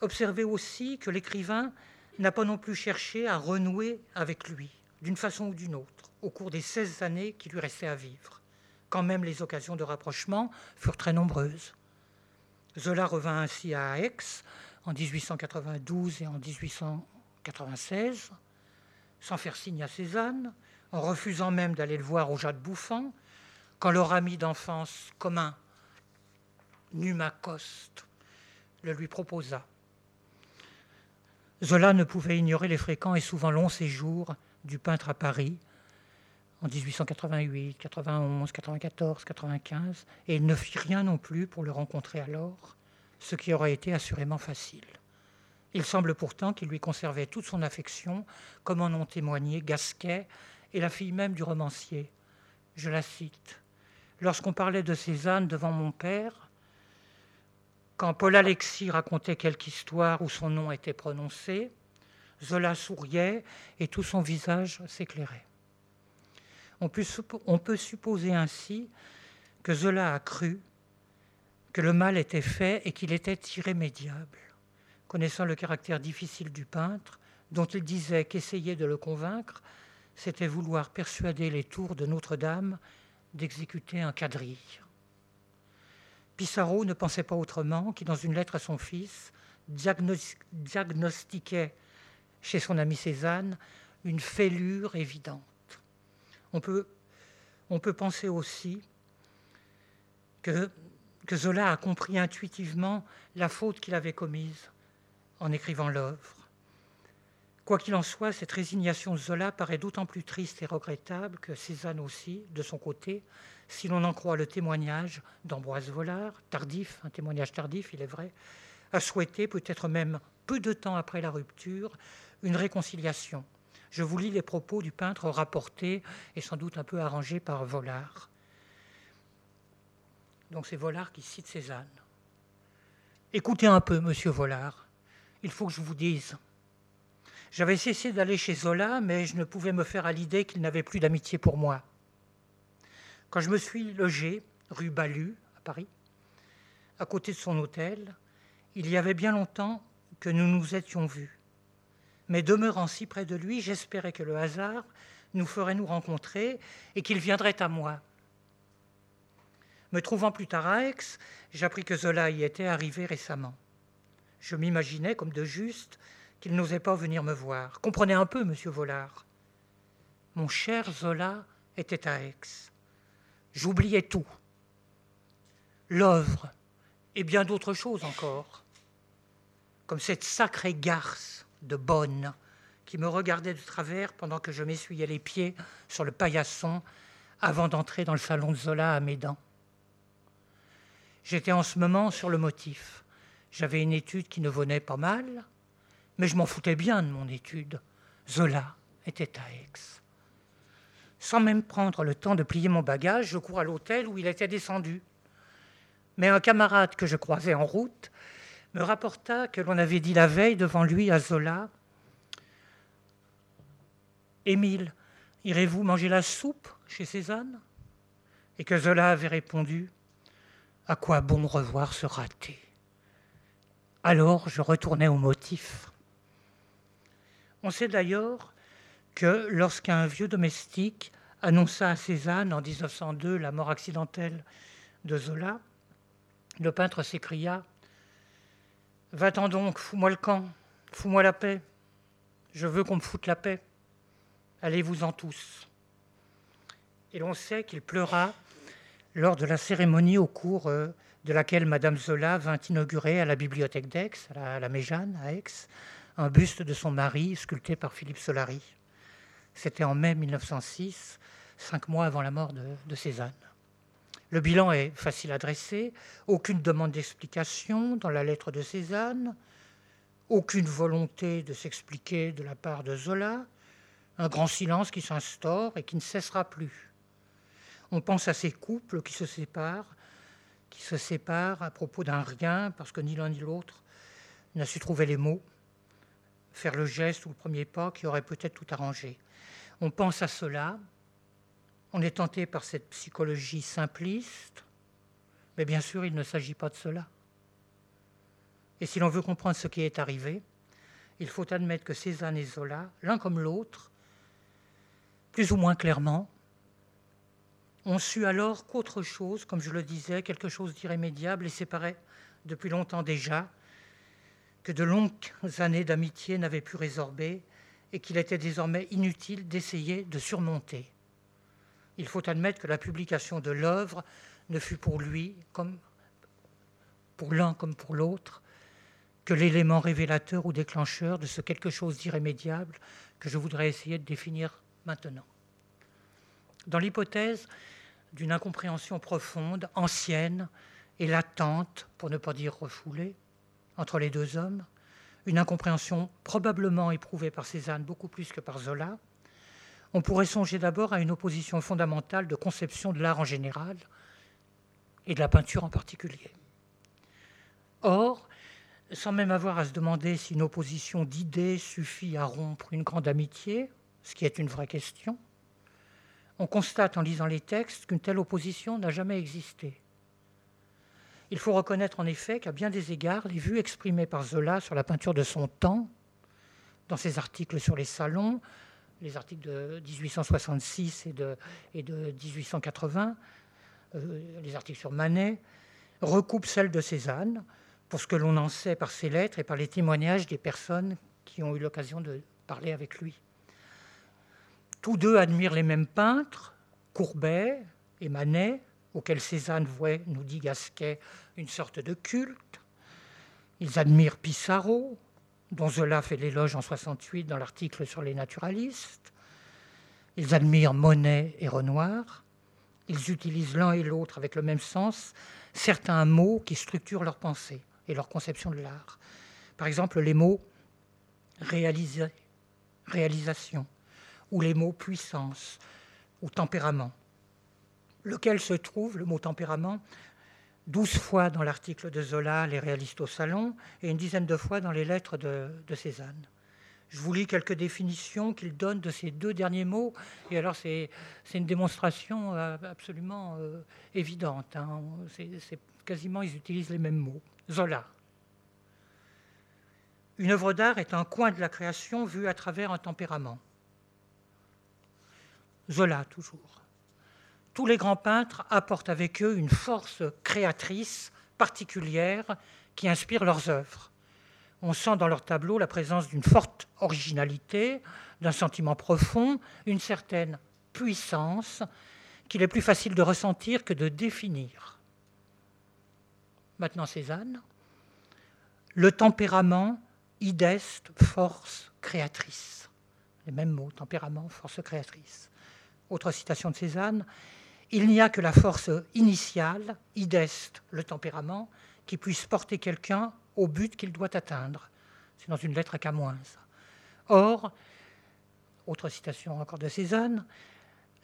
Observez aussi que l'écrivain n'a pas non plus cherché à renouer avec lui, d'une façon ou d'une autre, au cours des 16 années qui lui restaient à vivre, quand même les occasions de rapprochement furent très nombreuses. Zola revint ainsi à Aix en 1892 et en 1896, sans faire signe à Cézanne, en refusant même d'aller le voir au Jade Bouffant, quand leur ami d'enfance commun, Numa Coste, le lui proposa. Zola ne pouvait ignorer les fréquents et souvent longs séjours du peintre à Paris en 1888, 91, 94, 95, et il ne fit rien non plus pour le rencontrer alors, ce qui aurait été assurément facile. Il semble pourtant qu'il lui conservait toute son affection, comme en ont témoigné Gasquet et la fille même du romancier. Je la cite. Lorsqu'on parlait de Cézanne devant mon père, quand Paul Alexis racontait quelque histoire où son nom était prononcé, Zola souriait et tout son visage s'éclairait. On peut, supposer ainsi que Zola a cru que le mal était fait et qu'il était irrémédiable. Connaissant le caractère difficile du peintre, dont il disait qu'essayer de le convaincre, c'était vouloir persuader les tours de Notre-Dame d'exécuter un quadrille. Pissarro ne pensait pas autrement qu'il, dans une lettre à son fils, diagnostiquait chez son ami Cézanne une fêlure évidente. On peut, penser aussi que, que Zola a compris intuitivement la faute qu'il avait commise en écrivant l'œuvre. Quoi qu'il en soit, cette résignation de Zola paraît d'autant plus triste et regrettable que Cézanne aussi, de son côté, si l'on en croit le témoignage d'Ambroise Vollard, tardif, un témoignage tardif, il est vrai, a souhaité, peut-être même peu de temps après la rupture, une réconciliation. Je vous lis les propos du peintre rapportés et sans doute un peu arrangés par Vollard. Donc c'est Vollard qui cite Cézanne. Écoutez un peu, monsieur Vollard, il faut que je vous dise. J'avais cessé d'aller chez Zola, mais je ne pouvais me faire à l'idée qu'il n'avait plus d'amitié pour moi. Quand je me suis logé rue Balu, à Paris, à côté de son hôtel, il y avait bien longtemps que nous nous étions vus. Mais demeurant si près de lui, j'espérais que le hasard nous ferait nous rencontrer et qu'il viendrait à moi. Me trouvant plus tard à Aix, j'appris que Zola y était arrivé récemment. Je m'imaginais, comme de juste, qu'il n'osait pas venir me voir. Comprenez un peu, monsieur Vollard. Mon cher Zola était à Aix. J'oubliais tout. L'œuvre et bien d'autres choses encore. Comme cette sacrée garce de bonne qui me regardait de travers pendant que je m'essuyais les pieds sur le paillasson avant d'entrer dans le salon de Zola à Médan. J'étais en ce moment sur le motif. J'avais une étude qui ne venait pas mal, mais je m'en foutais bien de mon étude. Zola était à Aix. Sans même prendre le temps de plier mon bagage, je cours à l'hôtel où il était descendu. Mais un camarade que je croisais en route me rapporta que l'on avait dit la veille devant lui à Zola Émile, irez-vous manger la soupe chez Cézanne? Et que Zola avait répondu À quoi bon revoir ce raté? Alors je retournai au motif. On sait d'ailleurs que lorsqu'un vieux domestique annonça à Cézanne en 1902 la mort accidentelle de Zola, le peintre s'écria Va-t'en donc, fous-moi le camp, fous-moi la paix. Je veux qu'on me foute la paix. Allez-vous-en tous. Et l'on sait qu'il pleura lors de la cérémonie au cours euh, de laquelle Madame Zola vint inaugurer à la bibliothèque d'Aix, à la Méjane, à Aix, un buste de son mari sculpté par Philippe Solari. C'était en mai 1906, cinq mois avant la mort de, Cézanne. Le bilan est facile à dresser, aucune demande d'explication dans la lettre de Cézanne, aucune volonté de s'expliquer de la part de Zola, un grand silence qui s'instaure et qui ne cessera plus. On pense à ces couples qui se séparent, qui se séparent à propos d'un rien parce que ni l'un ni l'autre n'a su trouver les mots, faire le geste ou le premier pas qui aurait peut-être tout arrangé. On pense à cela, on est tenté par cette psychologie simpliste, mais bien sûr, il ne s'agit pas de cela. Et si l'on veut comprendre ce qui est arrivé, il faut admettre que Cézanne et Zola, l'un comme l'autre, plus ou moins clairement, ont su alors qu'autre chose, comme je le disais, quelque chose d'irrémédiable et séparé depuis longtemps déjà, que de longues années d'amitié n'avaient pu résorber et qu'il était désormais inutile d'essayer de surmonter. Il faut admettre que la publication de l'œuvre ne fut pour lui, comme pour l'un comme pour l'autre, que l'élément révélateur ou déclencheur de ce quelque chose d'irrémédiable que je voudrais essayer de définir maintenant. Dans l'hypothèse d'une incompréhension profonde, ancienne et latente, pour ne pas dire refoulée, entre les deux hommes, une incompréhension probablement éprouvée par Cézanne beaucoup plus que par Zola, on pourrait songer d'abord à une opposition fondamentale de conception de l'art en général et de la peinture en particulier. Or, sans même avoir à se demander si une opposition d'idées suffit à rompre une grande amitié, ce qui est une vraie question, on constate en lisant les textes qu'une telle opposition n'a jamais existé. Il faut reconnaître en effet qu'à bien des égards, les vues exprimées par Zola sur la peinture de son temps, dans ses articles sur les salons, les articles de 1866 et de, et de 1880, euh, les articles sur Manet, recoupent celles de Cézanne, pour ce que l'on en sait par ses lettres et par les témoignages des personnes qui ont eu l'occasion de parler avec lui. Tous deux admirent les mêmes peintres, Courbet et Manet, auxquels Cézanne vouait, nous dit Gasquet, une sorte de culte. Ils admirent Pissarro, dont Zola fait l'éloge en 68 dans l'article sur les naturalistes. Ils admirent Monet et Renoir. Ils utilisent l'un et l'autre avec le même sens certains mots qui structurent leur pensée et leur conception de l'art. Par exemple, les mots réalisation, ou les mots puissance ou tempérament, lequel se trouve, le mot tempérament, douze fois dans l'article de Zola, Les réalistes au salon, et une dizaine de fois dans les lettres de, Cézanne. Je vous lis quelques définitions qu'il donne de ces deux derniers mots, et alors c'est une démonstration euh, absolument euh, évidente. Hein. C'est quasiment, ils utilisent les mêmes mots. Zola. Une œuvre d'art est un coin de la création vu à travers un tempérament. Zola, toujours. Tous les grands peintres apportent avec eux une force créatrice particulière qui inspire leurs œuvres. On sent dans leurs tableaux la présence d'une forte originalité, d'un sentiment profond, une certaine puissance qu'il est plus facile de ressentir que de définir. Maintenant, Cézanne. Le tempérament, ideste, force créatrice. Les mêmes mots, tempérament, force créatrice. Autre citation de Cézanne, il n'y a que la force initiale, ideste, le tempérament, qui puisse porter quelqu'un au but qu'il doit atteindre. C'est dans une lettre à Camoins. Or, autre citation encore de Cézanne,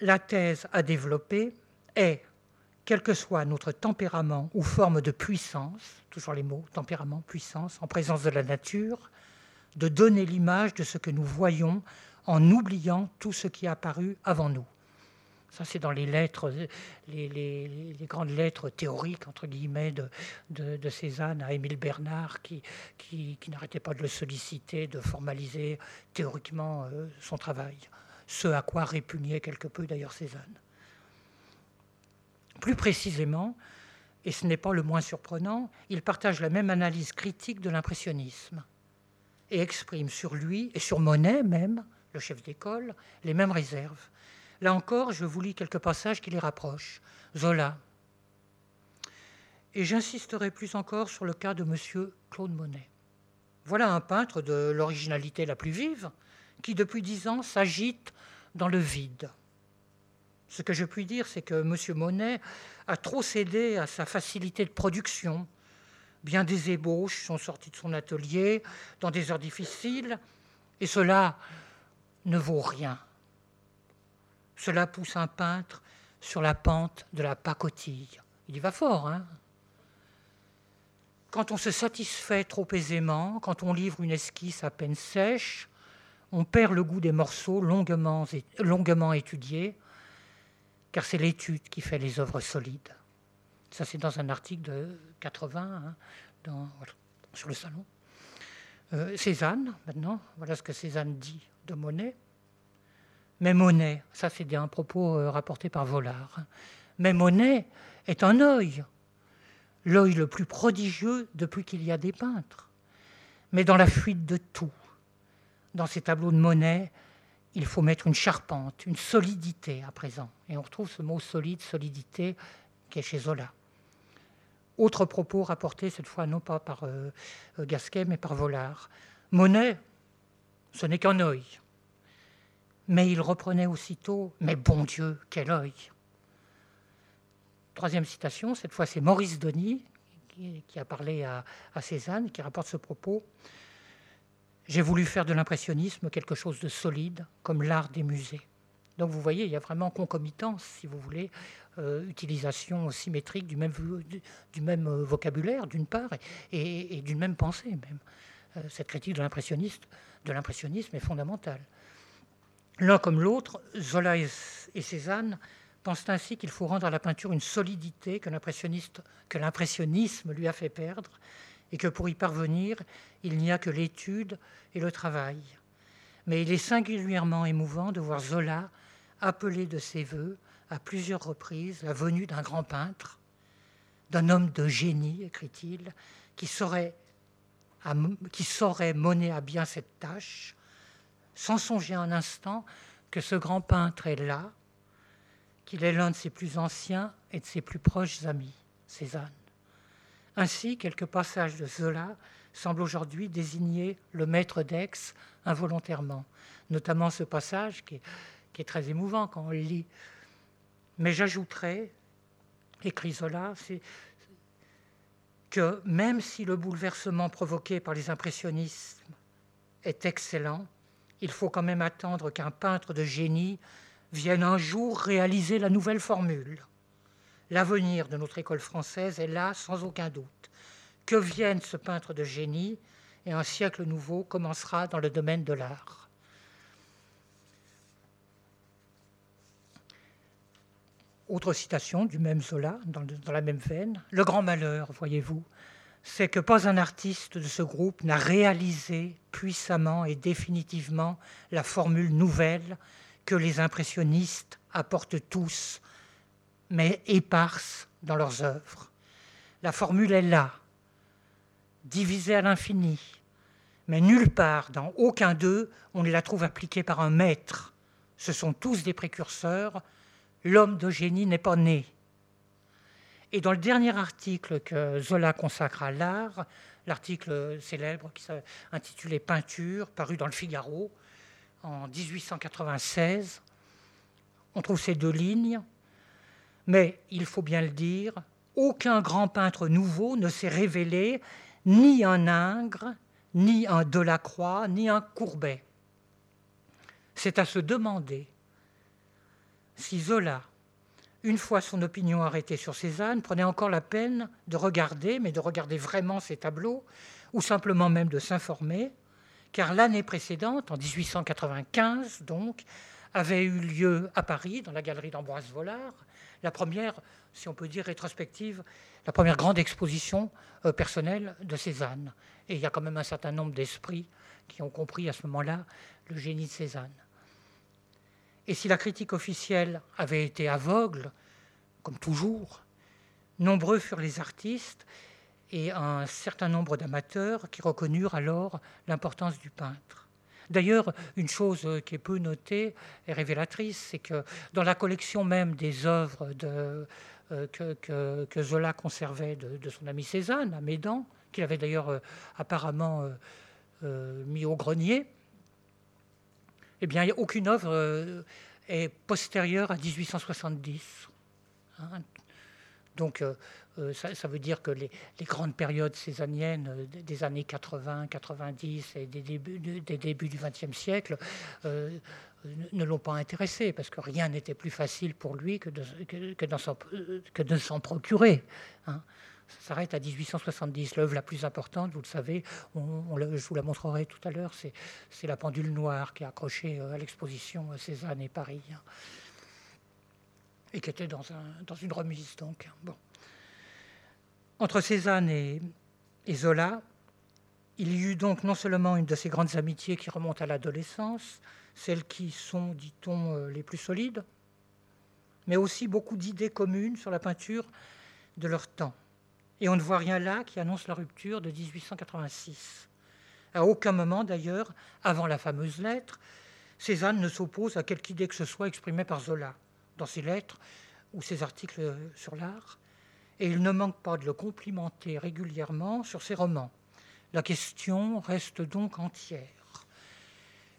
la thèse à développer est, quel que soit notre tempérament ou forme de puissance, toujours les mots tempérament, puissance, en présence de la nature, de donner l'image de ce que nous voyons en oubliant tout ce qui a apparu avant nous. Ça, c'est dans les lettres, les, grandes lettres théoriques, entre guillemets, de, Cézanne à Émile Bernard, qui, qui, n'arrêtait pas de le solliciter, de formaliser théoriquement euh, son travail. Ce à quoi répugnait quelque peu d'ailleurs Cézanne. Plus précisément, et ce n'est pas le moins surprenant, il partage la même analyse critique de l'impressionnisme et exprime sur lui, et sur Monet même, le chef d'école, les mêmes réserves. Là encore, je vous lis quelques passages qui les rapprochent. Zola. Et j'insisterai plus encore sur le cas de M. Claude Monet. Voilà un peintre de l'originalité la plus vive qui, depuis dix ans, s'agite dans le vide. Ce que je puis dire, c'est que M. Monet a trop cédé à sa facilité de production. Bien des ébauches sont sorties de son atelier dans des heures difficiles, et cela ne vaut rien cela pousse un peintre sur la pente de la pacotille. Il y va fort, hein Quand on se satisfait trop aisément, quand on livre une esquisse à peine sèche, on perd le goût des morceaux longuement, étudiés, car c'est l'étude qui fait les œuvres solides. Ça, c'est dans un article de 80 hein, sur le salon. Euh, Cézanne, maintenant, voilà ce que Cézanne dit de Monet. Mais Monet, ça c'est un propos euh, rapporté par Vollard, hein. mais Monet est un œil, l'œil le plus prodigieux depuis qu'il y a des peintres. Mais dans la fuite de tout, dans ces tableaux de Monet, il faut mettre une charpente, une solidité à présent. Et on retrouve ce mot solide, solidité, qui est chez Zola. Autre propos rapporté cette fois non pas par euh, euh, Gasquet mais par Vollard. Monet, ce n'est qu'un œil. Mais il reprenait aussitôt Mais bon Dieu, quel œil Troisième citation, cette fois c'est Maurice Denis qui, a parlé à, Cézanne, qui rapporte ce propos. J'ai voulu faire de l'impressionnisme quelque chose de solide, comme l'art des musées. Donc vous voyez, il y a vraiment concomitance, si vous voulez, euh, utilisation symétrique du même, du, même euh, vocabulaire, d'une part, et, d'une même pensée même. Euh, cette critique de l'impressionnisme est fondamentale. L'un comme l'autre, Zola et, Cézanne pensent ainsi qu'il faut rendre à la peinture une solidité que l'impressionnisme lui a fait perdre, et que pour y parvenir, il n'y a que l'étude et le travail. Mais il est singulièrement émouvant de voir Zola appeler de ses voeux à plusieurs reprises la venue d'un grand peintre, d'un homme de génie, écrit-il, qui saurait, qui mener à bien cette tâche, sans songer un instant que ce grand peintre est là, qu'il est l'un de ses plus anciens et de ses plus proches amis, Cézanne. Ainsi, quelques passages de Zola semblent aujourd'hui désigner le maître d'Aix involontairement, notamment ce passage qui est, très émouvant quand on le lit mais j'ajouterais, écrit Zola, que même si le bouleversement provoqué par les impressionnistes est excellent, il faut quand même attendre qu'un peintre de génie vienne un jour réaliser la nouvelle formule. L'avenir de notre école française est là sans aucun doute. Que vienne ce peintre de génie et un siècle nouveau commencera dans le domaine de l'art. Autre citation du même Zola, dans, la même veine. Le grand malheur, voyez-vous, c'est que pas un artiste de ce groupe n'a réalisé puissamment et définitivement la formule nouvelle que les impressionnistes apportent tous, mais éparse dans leurs œuvres. La formule est là, divisée à l'infini, mais nulle part, dans aucun d'eux, on ne la trouve appliquée par un maître. Ce sont tous des précurseurs, l'homme de génie n'est pas né. Et dans le dernier article que Zola consacre à l'art, l'article célèbre qui Peinture, paru dans le Figaro en 1896, on trouve ces deux lignes, mais il faut bien le dire, aucun grand peintre nouveau ne s'est révélé ni un Ingres, ni un Delacroix, ni un Courbet. C'est à se demander si Zola, une fois son opinion arrêtée sur Cézanne, prenait encore la peine de regarder, mais de regarder vraiment ses tableaux, ou simplement même de s'informer, car l'année précédente, en 1895 donc, avait eu lieu à Paris, dans la galerie d'Ambroise Vollard, la première, si on peut dire rétrospective, la première grande exposition euh, personnelle de Cézanne. Et il y a quand même un certain nombre d'esprits qui ont compris à ce moment-là le génie de Cézanne. Et si la critique officielle avait été aveugle, comme toujours, nombreux furent les artistes et un certain nombre d'amateurs qui reconnurent alors l'importance du peintre. D'ailleurs, une chose qui est peu notée et révélatrice, c'est que dans la collection même des œuvres euh, que, Zola conservait de, son ami Cézanne à Médan, qu'il avait d'ailleurs euh, apparemment euh, mis au grenier, eh bien, aucune œuvre euh, est postérieure à 1870. Hein. Donc, euh, euh, ça, veut dire que les, grandes périodes césaniennes des années 80, 90 et des débuts, des débuts du XXe siècle ne l'ont pas intéressé, parce que rien n'était plus facile pour lui que de, s'en procurer. Hein s'arrête à 1870. L'œuvre la plus importante, vous le savez, je vous la montrerai tout à l'heure, c'est la pendule noire qui est accrochée euh, à l'exposition Cézanne et Paris, hein, et qui était dans, une remise. Donc, bon. Entre Cézanne et, Zola, Il y eut donc non seulement une de ces grandes amitiés qui remontent à l'adolescence, celles qui sont, dit-on, euh, les plus solides, mais aussi beaucoup d'idées communes sur la peinture de leur temps. Et on ne voit rien là qui annonce la rupture de 1886. À aucun moment, d'ailleurs, avant la fameuse lettre, Cézanne ne s'oppose à quelque idée que ce soit exprimée par Zola dans ses lettres ou ses articles sur l'art, et il ne manque pas de le complimenter régulièrement sur ses romans. La question reste donc entière.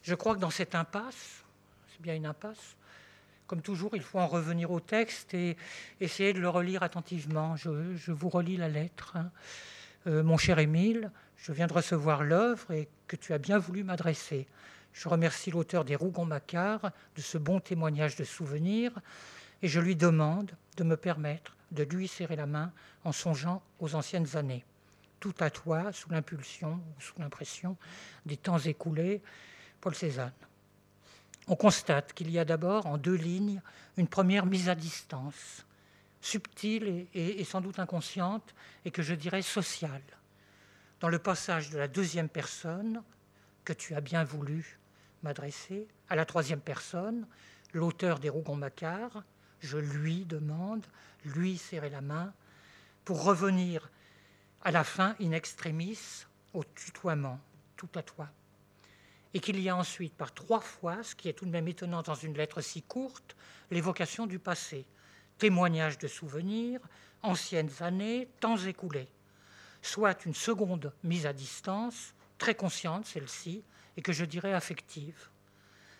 Je crois que dans cette impasse, c'est bien une impasse, comme toujours, il faut en revenir au texte et essayer de le relire attentivement. Je, vous relis la lettre. Hein. Euh, mon cher Émile, je viens de recevoir l'œuvre et que tu as bien voulu m'adresser. Je remercie l'auteur des Rougon-Macquart de ce bon témoignage de souvenir et je lui demande de me permettre de lui serrer la main en songeant aux anciennes années tout à toi, sous l'impulsion ou sous l'impression des temps écoulés, Paul Cézanne. On constate qu'il y a d'abord en deux lignes une première mise à distance, subtile et, sans doute inconsciente, et que je dirais sociale. Dans le passage de la deuxième personne, que tu as bien voulu m'adresser, à la troisième personne, l'auteur des Rougon-Macquart, je lui demande, lui serrer la main, pour revenir à la fin, in extremis, au tutoiement, tout à toi. Et qu'il y a ensuite, par trois fois, ce qui est tout de même étonnant dans une lettre si courte, l'évocation du passé, témoignage de souvenirs, anciennes années, temps écoulés, soit une seconde mise à distance, très consciente celle-ci, et que je dirais affective.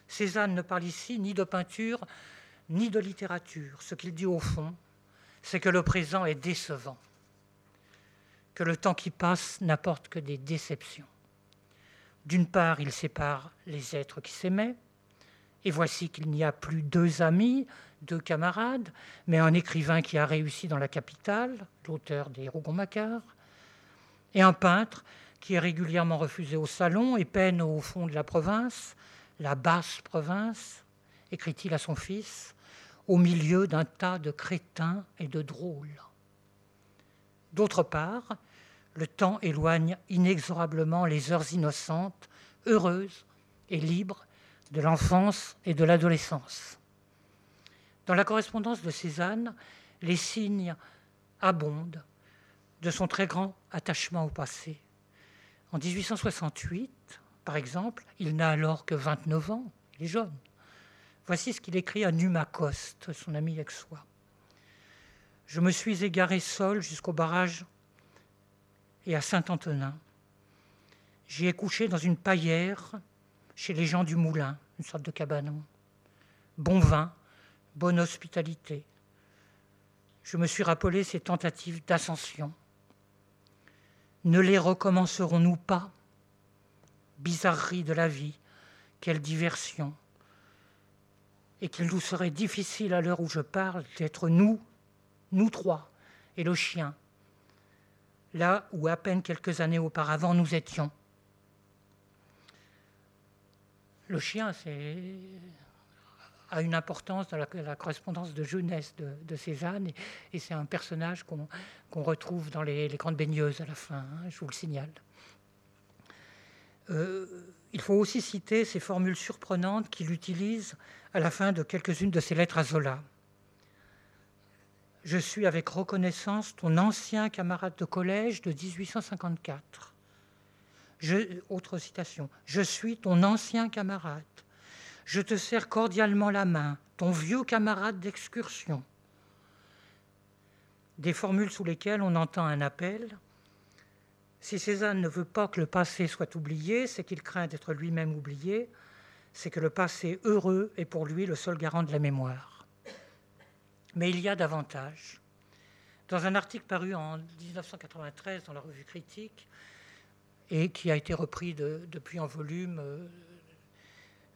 Cézanne ne parle ici ni de peinture, ni de littérature. Ce qu'il dit au fond, c'est que le présent est décevant que le temps qui passe n'apporte que des déceptions. D'une part, il sépare les êtres qui s'aimaient, et voici qu'il n'y a plus deux amis, deux camarades, mais un écrivain qui a réussi dans la capitale, l'auteur des Rougon-Macquart, et un peintre qui est régulièrement refusé au salon et peine au fond de la province, la basse province, écrit-il à son fils, au milieu d'un tas de crétins et de drôles. D'autre part, le temps éloigne inexorablement les heures innocentes, heureuses et libres de l'enfance et de l'adolescence. Dans la correspondance de Cézanne, les signes abondent de son très grand attachement au passé. En 1868, par exemple, il n'a alors que 29 ans, il est jeune. Voici ce qu'il écrit à Numa Coste, son ami ex-soi. Je me suis égaré seul jusqu'au barrage et à Saint-Antonin. J'y ai couché dans une paillère chez les gens du moulin, une sorte de cabanon. Bon vin, bonne hospitalité. Je me suis rappelé ces tentatives d'ascension. Ne les recommencerons-nous pas? Bizarrerie de la vie, quelle diversion. Et qu'il nous serait difficile à l'heure où je parle d'être nous, nous trois, et le chien, là où à peine quelques années auparavant nous étions. Le chien a une importance dans la, correspondance de jeunesse de, Cézanne et, c'est un personnage qu'on retrouve dans les, grandes baigneuses à la fin, hein, je vous le signale. Euh, il faut aussi citer ces formules surprenantes qu'il utilise à la fin de quelques-unes de ses lettres à Zola. Je suis avec reconnaissance ton ancien camarade de collège de 1854. autre citation. Je suis ton ancien camarade. Je te serre cordialement la main, ton vieux camarade d'excursion. Des formules sous lesquelles on entend un appel. Si Cézanne ne veut pas que le passé soit oublié, c'est qu'il craint d'être lui-même oublié, c'est que le passé heureux est pour lui le seul garant de la mémoire. Mais il y a davantage. Dans un article paru en 1993 dans la revue Critique, et qui a été repris depuis en volume, euh,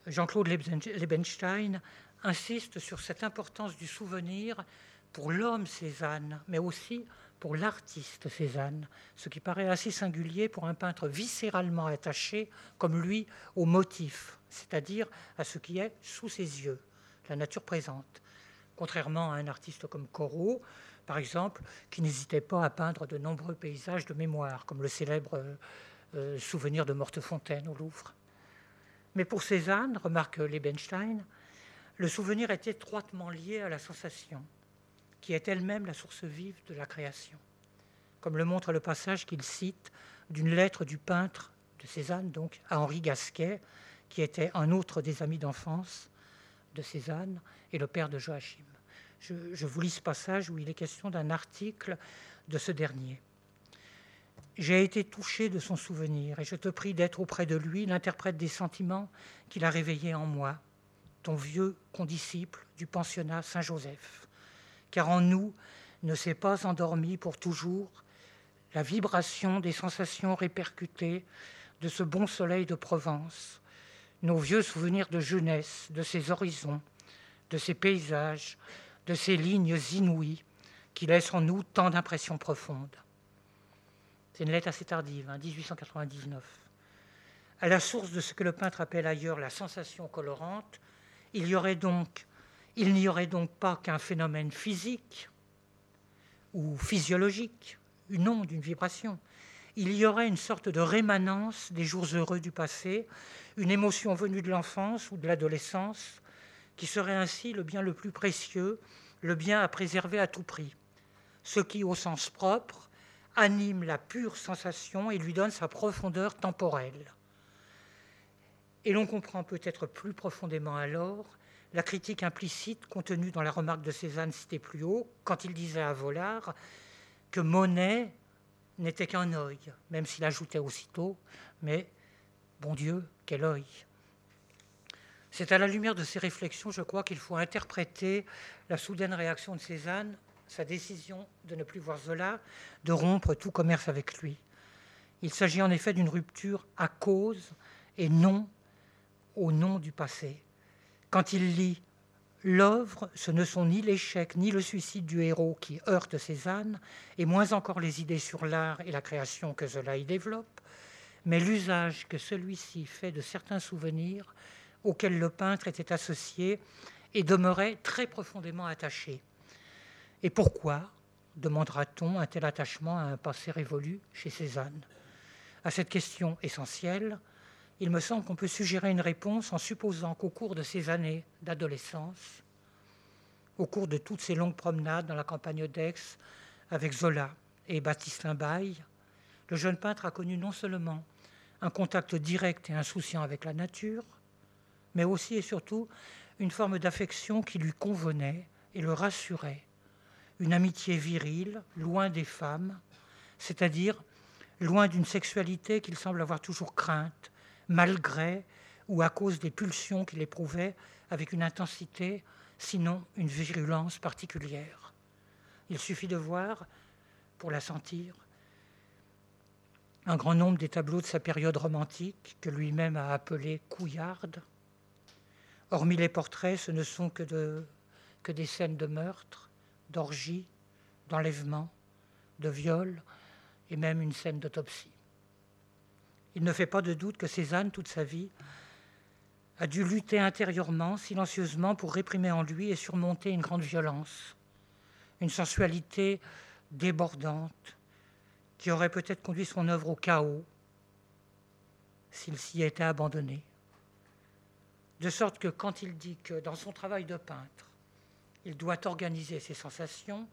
Jean-Claude Lebenstein insiste sur cette importance du souvenir pour l'homme Cézanne, mais aussi pour l'artiste Cézanne, ce qui paraît assez singulier pour un peintre viscéralement attaché, comme lui, au motif, c'est-à-dire à ce qui est sous ses yeux, la nature présente contrairement à un artiste comme Corot, par exemple, qui n'hésitait pas à peindre de nombreux paysages de mémoire, comme le célèbre euh, souvenir de Mortefontaine au Louvre. Mais pour Cézanne, remarque Liebenstein, le souvenir est étroitement lié à la sensation, qui est elle-même la source vive de la création, comme le montre le passage qu'il cite d'une lettre du peintre de Cézanne, donc à Henri Gasquet, qui était un autre des amis d'enfance de Cézanne et le père de Joachim. Je, vous lis ce passage où il est question d'un article de ce dernier. J'ai été touché de son souvenir et je te prie d'être auprès de lui l'interprète des sentiments qu'il a réveillés en moi, ton vieux condisciple du pensionnat Saint-Joseph. Car en nous ne s'est pas endormi pour toujours la vibration des sensations répercutées de ce bon soleil de Provence, nos vieux souvenirs de jeunesse, de ces horizons, de ces paysages, de ces lignes inouïes qui laissent en nous tant d'impressions profondes. C'est une lettre assez tardive, 1899. Hein, à la source de ce que le peintre appelle ailleurs la sensation colorante, il y aurait donc, n'y donc pas qu'un phénomène physique ou physiologique, une onde, d'une vibration. Il y aurait une sorte de rémanence des jours heureux du passé, une émotion venue de l'enfance ou de l'adolescence, qui serait ainsi le bien le plus précieux, le bien à préserver à tout prix. Ce qui, au sens propre, anime la pure sensation et lui donne sa profondeur temporelle. Et l'on comprend peut-être plus profondément alors la critique implicite contenue dans la remarque de Cézanne citée plus haut, quand il disait à Volard que Monet n'était qu'un œil, même s'il ajoutait aussitôt, mais bon Dieu, quel œil C'est à la lumière de ces réflexions, je crois, qu'il faut interpréter la soudaine réaction de Cézanne sa décision de ne plus voir Zola, de rompre tout commerce avec lui. Il s'agit en effet d'une rupture à cause et non au nom du passé. Quand il lit L'œuvre, ce ne sont ni l'échec ni le suicide du héros qui heurtent Cézanne, et moins encore les idées sur l'art et la création que Zola y développe, mais l'usage que celui-ci fait de certains souvenirs auxquels le peintre était associé et demeurait très profondément attaché. Et pourquoi demandera-t-on un tel attachement à un passé révolu chez Cézanne? À cette question essentielle, il me semble qu'on peut suggérer une réponse en supposant qu'au cours de ces années d'adolescence, au cours de toutes ces longues promenades dans la campagne d'Aix avec Zola et Baptistin Baye, le jeune peintre a connu non seulement un contact direct et insouciant avec la nature, mais aussi et surtout une forme d'affection qui lui convenait et le rassurait une amitié virile, loin des femmes, c'est-à-dire loin d'une sexualité qu'il semble avoir toujours crainte, malgré ou à cause des pulsions qu'il éprouvait avec une intensité, sinon une virulence particulière. Il suffit de voir, pour la sentir, un grand nombre des tableaux de sa période romantique, que lui-même a appelés couillardes. Hormis les portraits, ce ne sont que, de, que des scènes de meurtre, d'orgie, d'enlèvement, de viol et même une scène d'autopsie. Il ne fait pas de doute que Cézanne, toute sa vie, a dû lutter intérieurement, silencieusement, pour réprimer en lui et surmonter une grande violence, une sensualité débordante qui aurait peut-être conduit son œuvre au chaos s'il s'y était abandonné. De sorte que quand il dit que dans son travail de peintre, il doit organiser ses sensations.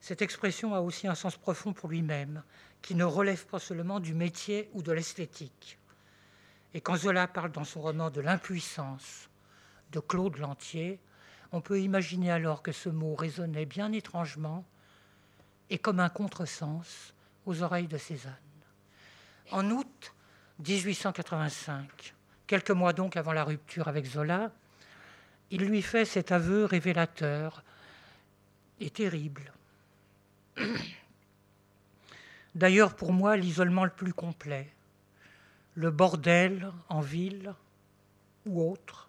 Cette expression a aussi un sens profond pour lui-même, qui ne relève pas seulement du métier ou de l'esthétique. Et quand Zola parle dans son roman de l'impuissance de Claude Lantier, on peut imaginer alors que ce mot résonnait bien étrangement et comme un contresens aux oreilles de Cézanne. En août 1885, quelques mois donc avant la rupture avec Zola, il lui fait cet aveu révélateur et terrible. D'ailleurs, pour moi, l'isolement le plus complet, le bordel en ville ou autre,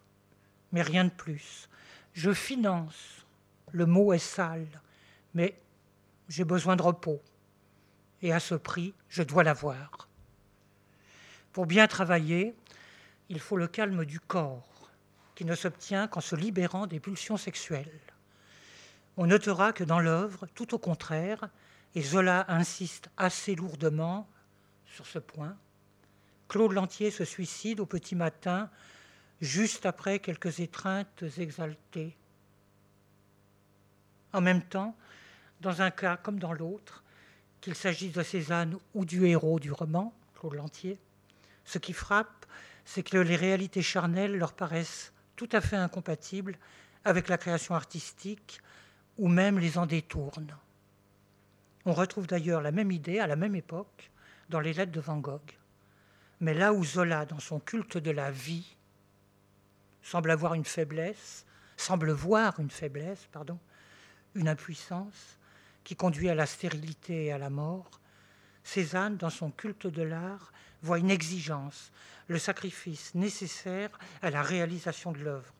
mais rien de plus. Je finance, le mot est sale, mais j'ai besoin de repos, et à ce prix, je dois l'avoir. Pour bien travailler, il faut le calme du corps qui ne s'obtient qu'en se libérant des pulsions sexuelles. On notera que dans l'œuvre, tout au contraire, et Zola insiste assez lourdement sur ce point, Claude Lantier se suicide au petit matin, juste après quelques étreintes exaltées. En même temps, dans un cas comme dans l'autre, qu'il s'agisse de Cézanne ou du héros du roman, Claude Lantier, ce qui frappe, c'est que les réalités charnelles leur paraissent tout à fait incompatibles avec la création artistique ou même les en détournent. On retrouve d'ailleurs la même idée à la même époque dans les lettres de Van Gogh. Mais là où Zola, dans son culte de la vie, semble avoir une faiblesse, semble voir une faiblesse, pardon, une impuissance qui conduit à la stérilité et à la mort, Cézanne, dans son culte de l'art, voit une exigence, le sacrifice nécessaire à la réalisation de l'œuvre,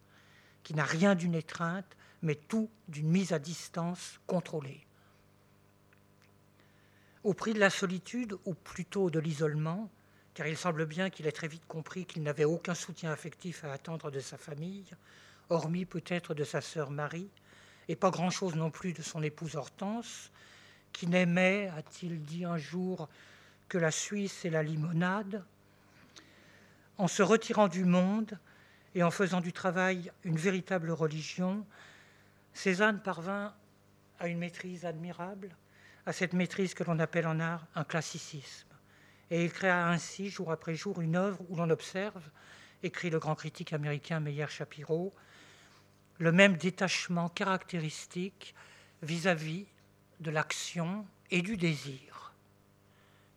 qui n'a rien d'une étreinte, mais tout d'une mise à distance contrôlée. Au prix de la solitude, ou plutôt de l'isolement, car il semble bien qu'il ait très vite compris qu'il n'avait aucun soutien affectif à attendre de sa famille, hormis peut-être de sa sœur Marie, et pas grand-chose non plus de son épouse Hortense, qui n'aimait, a-t-il dit un jour, que la Suisse et la limonade. En se retirant du monde et en faisant du travail une véritable religion, Cézanne parvint à une maîtrise admirable, à cette maîtrise que l'on appelle en art un classicisme. Et il créa ainsi, jour après jour, une œuvre où l'on observe, écrit le grand critique américain Meyer Shapiro, le même détachement caractéristique vis-à-vis de l'action et du désir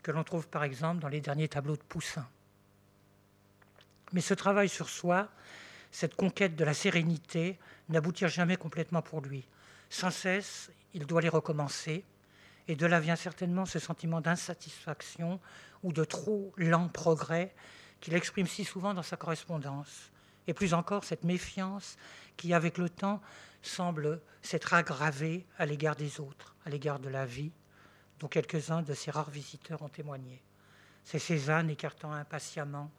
que l'on trouve par exemple dans les derniers tableaux de Poussin. Mais ce travail sur soi, cette conquête de la sérénité, n'aboutit jamais complètement pour lui. Sans cesse, il doit les recommencer, et de là vient certainement ce sentiment d'insatisfaction ou de trop lent progrès qu'il exprime si souvent dans sa correspondance. Et plus encore, cette méfiance qui, avec le temps, semble s'être aggravée à l'égard des autres, à l'égard de la vie, dont quelques-uns de ses rares visiteurs ont témoigné. C'est Cézanne écartant impatiemment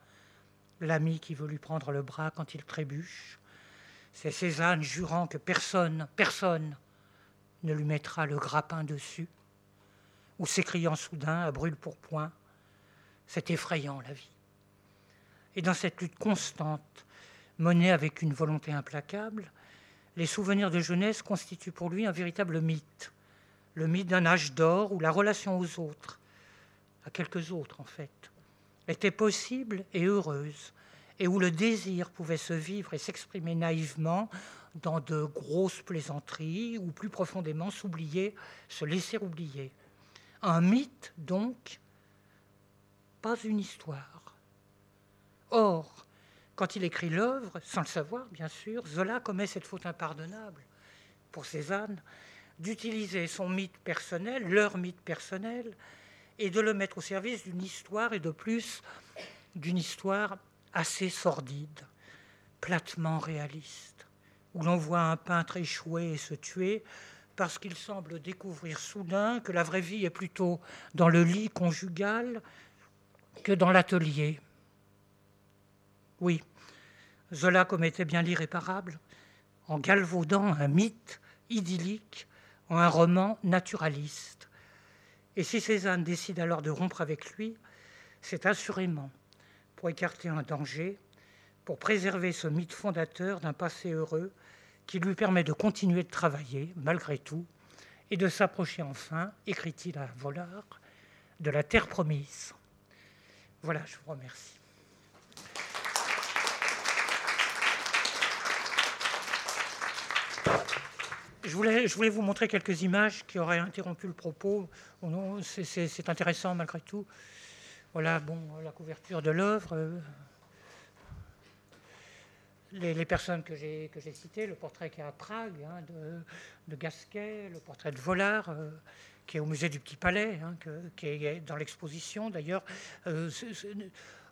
l'ami qui veut lui prendre le bras quand il trébuche. C'est Cézanne jurant que personne, personne ne lui mettra le grappin dessus ou s'écriant soudain à brûle pour point C'est effrayant la vie. Et dans cette lutte constante, menée avec une volonté implacable, les souvenirs de jeunesse constituent pour lui un véritable mythe, le mythe d'un âge d'or où la relation aux autres, à quelques autres en fait, était possible et heureuse, et où le désir pouvait se vivre et s'exprimer naïvement dans de grosses plaisanteries, ou plus profondément s'oublier, se laisser oublier. Un mythe, donc, pas une histoire. Or, quand il écrit l'œuvre, sans le savoir, bien sûr, Zola commet cette faute impardonnable pour Cézanne d'utiliser son mythe personnel, leur mythe personnel, et de le mettre au service d'une histoire, et de plus d'une histoire assez sordide, platement réaliste, où l'on voit un peintre échouer et se tuer, parce qu'il semble découvrir soudain que la vraie vie est plutôt dans le lit conjugal que dans l'atelier. Oui, Zola commettait bien l'irréparable en galvaudant un mythe idyllique en un roman naturaliste. Et si Cézanne décide alors de rompre avec lui, c'est assurément pour écarter un danger, pour préserver ce mythe fondateur d'un passé heureux qui lui permet de continuer de travailler malgré tout et de s'approcher enfin, écrit-il à Volard, de la terre promise. Voilà, je vous remercie. Je voulais, vous montrer quelques images qui auraient interrompu le propos. C'est intéressant malgré tout. Voilà, bon, la couverture de l'œuvre les, personnes que j'ai citées, le portrait qui est à Prague hein, de, Gasquet, le portrait de Vollard, euh, qui est au musée du Petit Palais, hein, qui est dans l'exposition d'ailleurs. Euh,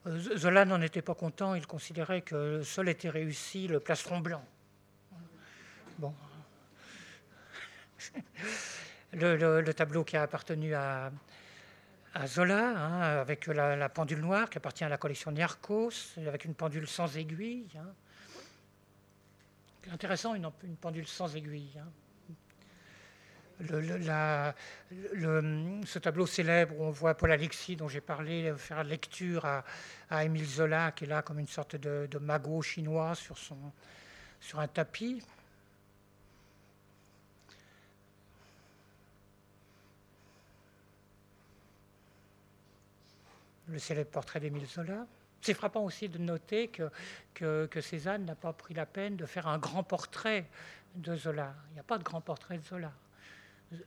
euh, Zola n'en était pas content, il considérait que seul était réussi le plastron blanc. Bon. Le, tableau qui a appartenu à, Zola, hein, avec la, pendule noire qui appartient à la collection Niarchos, avec une pendule sans aiguille intéressant, une, pendule sans aiguille. Hein. ce tableau célèbre où on voit Paul Alexis, dont j'ai parlé, faire lecture à, à Émile Zola, qui est là comme une sorte de, magot chinois sur un tapis. Le célèbre portrait d'Émile Zola. C'est frappant aussi de noter que, Cézanne n'a pas pris la peine de faire un grand portrait de Zola. Il n'y a pas de grand portrait de Zola.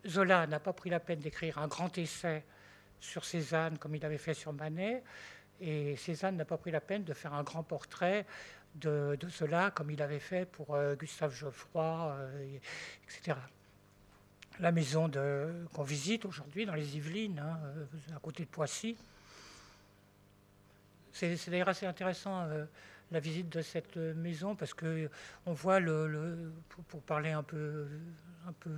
Zola n'a pas pris la peine d'écrire un grand essai sur Cézanne comme il avait fait sur Manet, et Cézanne n'a pas pris la peine de faire un grand portrait de, Zola comme il avait fait pour euh, Gustave Geoffroy, euh, etc. La maison qu'on visite aujourd'hui dans les Yvelines, hein, euh, à côté de Poissy, c'est d'ailleurs assez intéressant la visite de cette maison parce que on voit le, pour, parler un peu, un peu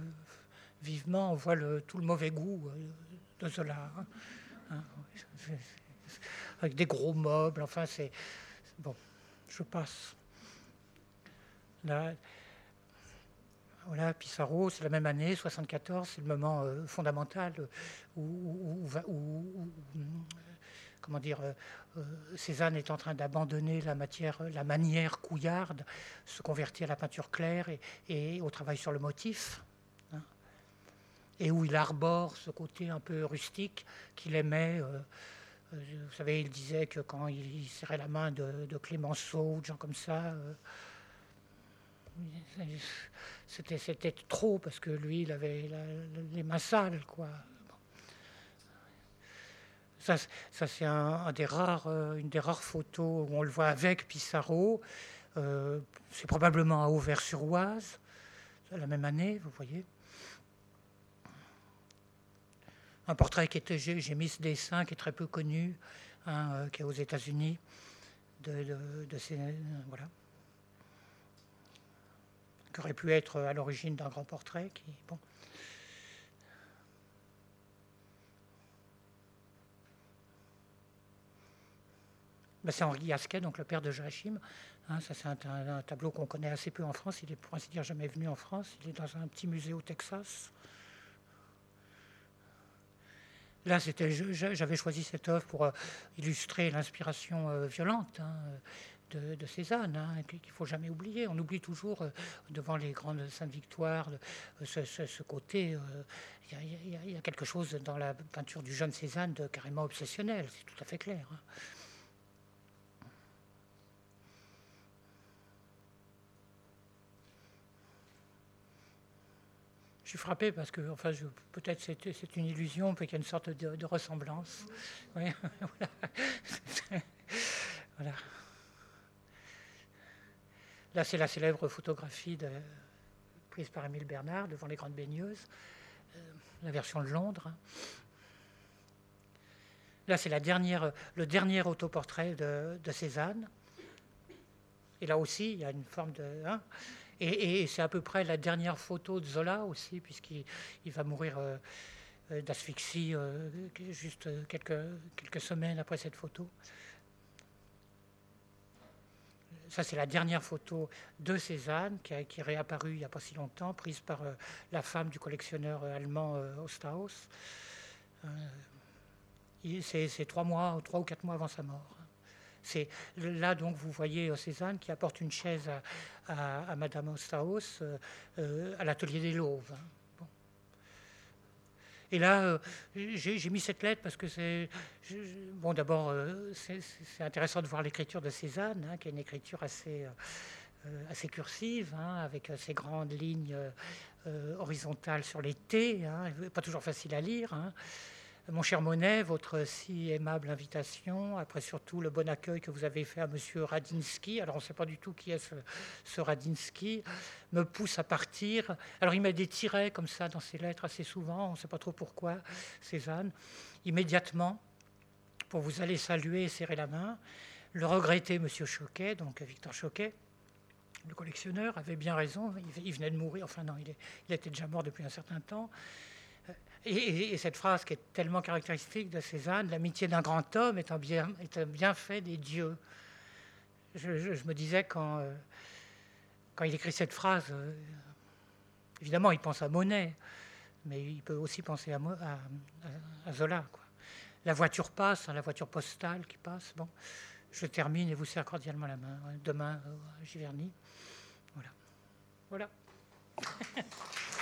vivement, on voit le, tout le mauvais goût euh, de Zola. Hein. Hein, avec des gros meubles, enfin c'est... Bon, je passe. Là, voilà, Pissarro, c'est la même année, 74, c'est le moment euh, fondamental où, comment dire, euh, Cézanne est en train d'abandonner la matière, la manière couillarde, se convertir à la peinture claire et au travail sur le motif et où il arbore ce côté un peu rustique qu'il aimait. Euh, euh, vous savez, il disait que quand il serrait la main de, Clémenceau, de gens comme ça, euh, c'était, c'était trop parce que lui, il avait les mains sales, quoi. Ça, ça c'est rares, une des rares photos où on le voit avec Pissarro. c'est probablement à Auvers-sur-Oise, la même année, vous voyez. un portrait qui était, j'ai mis ce dessin qui est très peu connu, hein, euh, qui est aux États-Unis, de, ces, euh, voilà, qui aurait pu être à l'origine d'un grand portrait. Qui, bon. Ben, c'est Henri Gasquet, donc le père de Joachim. Hein, ça, c'est un, tableau qu'on connaît assez peu en France. Il est, pour ainsi dire, jamais venu en France. Il est dans un petit musée au Texas. Là, j'avais choisi cette œuvre pour euh, illustrer l'inspiration euh, violente hein, de, Cézanne, hein, qu'il ne faut jamais oublier. On oublie toujours, euh, devant les grandes saintes victoires, ce, côté. Il y, a quelque chose dans la peinture du jeune Cézanne de carrément obsessionnel, c'est tout à fait clair. Suis frappé parce que, enfin, peut-être c'est, une illusion, peut qu'il y a une sorte de, ressemblance. voilà. Là, c'est la célèbre photographie de, prise par Émile Bernard devant les Grandes Baigneuses, euh, la version de Londres. Là, c'est la dernière, le dernier autoportrait de, de Cézanne. Et là aussi, il y a une forme de. Hein, et, c'est à peu près la dernière photo de Zola aussi, puisqu'il va mourir euh, euh, d'asphyxie euh, juste quelques, semaines après cette photo. Ça, c'est la dernière photo de Cézanne qui, a, est réapparue il n'y a pas si longtemps, prise par la femme du collectionneur allemand Osterhaus. c'est trois mois, trois ou quatre mois avant sa mort. C'est là donc vous voyez euh, Cézanne qui apporte une chaise à, Madame Ostaos euh, euh, à l'atelier des Lauves. Hein. Et là, j'ai mis cette lettre parce que c'est. Bon, d'abord, c'est intéressant de voir l'écriture de Cézanne, hein, qui est une écriture assez, assez cursive, hein, avec ces grandes lignes horizontales sur les T, pas toujours facile à lire. Mon cher Monet, votre si aimable invitation, après surtout le bon accueil que vous avez fait à Monsieur Radinsky, alors on ne sait pas du tout qui est ce, Radinsky, me pousse à partir. Alors il met des tirets comme ça dans ses lettres assez souvent, on ne sait pas trop pourquoi, Cézanne. Immédiatement, pour vous aller saluer et serrer la main, le regretté Monsieur Choquet, donc Victor Choquet, le collectionneur, avait bien raison, il venait de mourir, enfin non, il était déjà mort depuis un certain temps. Et, cette phrase qui est tellement caractéristique de Cézanne, l'amitié d'un grand homme est un, bien, bienfait des dieux. Je, me disais quand, euh, quand il écrit cette phrase, euh, évidemment il pense à Monet, mais il peut aussi penser à, Zola. La voiture passe, hein, la voiture postale qui passe. Bon, je termine et vous serre cordialement la main. Demain, à Giverny. Voilà. Voilà.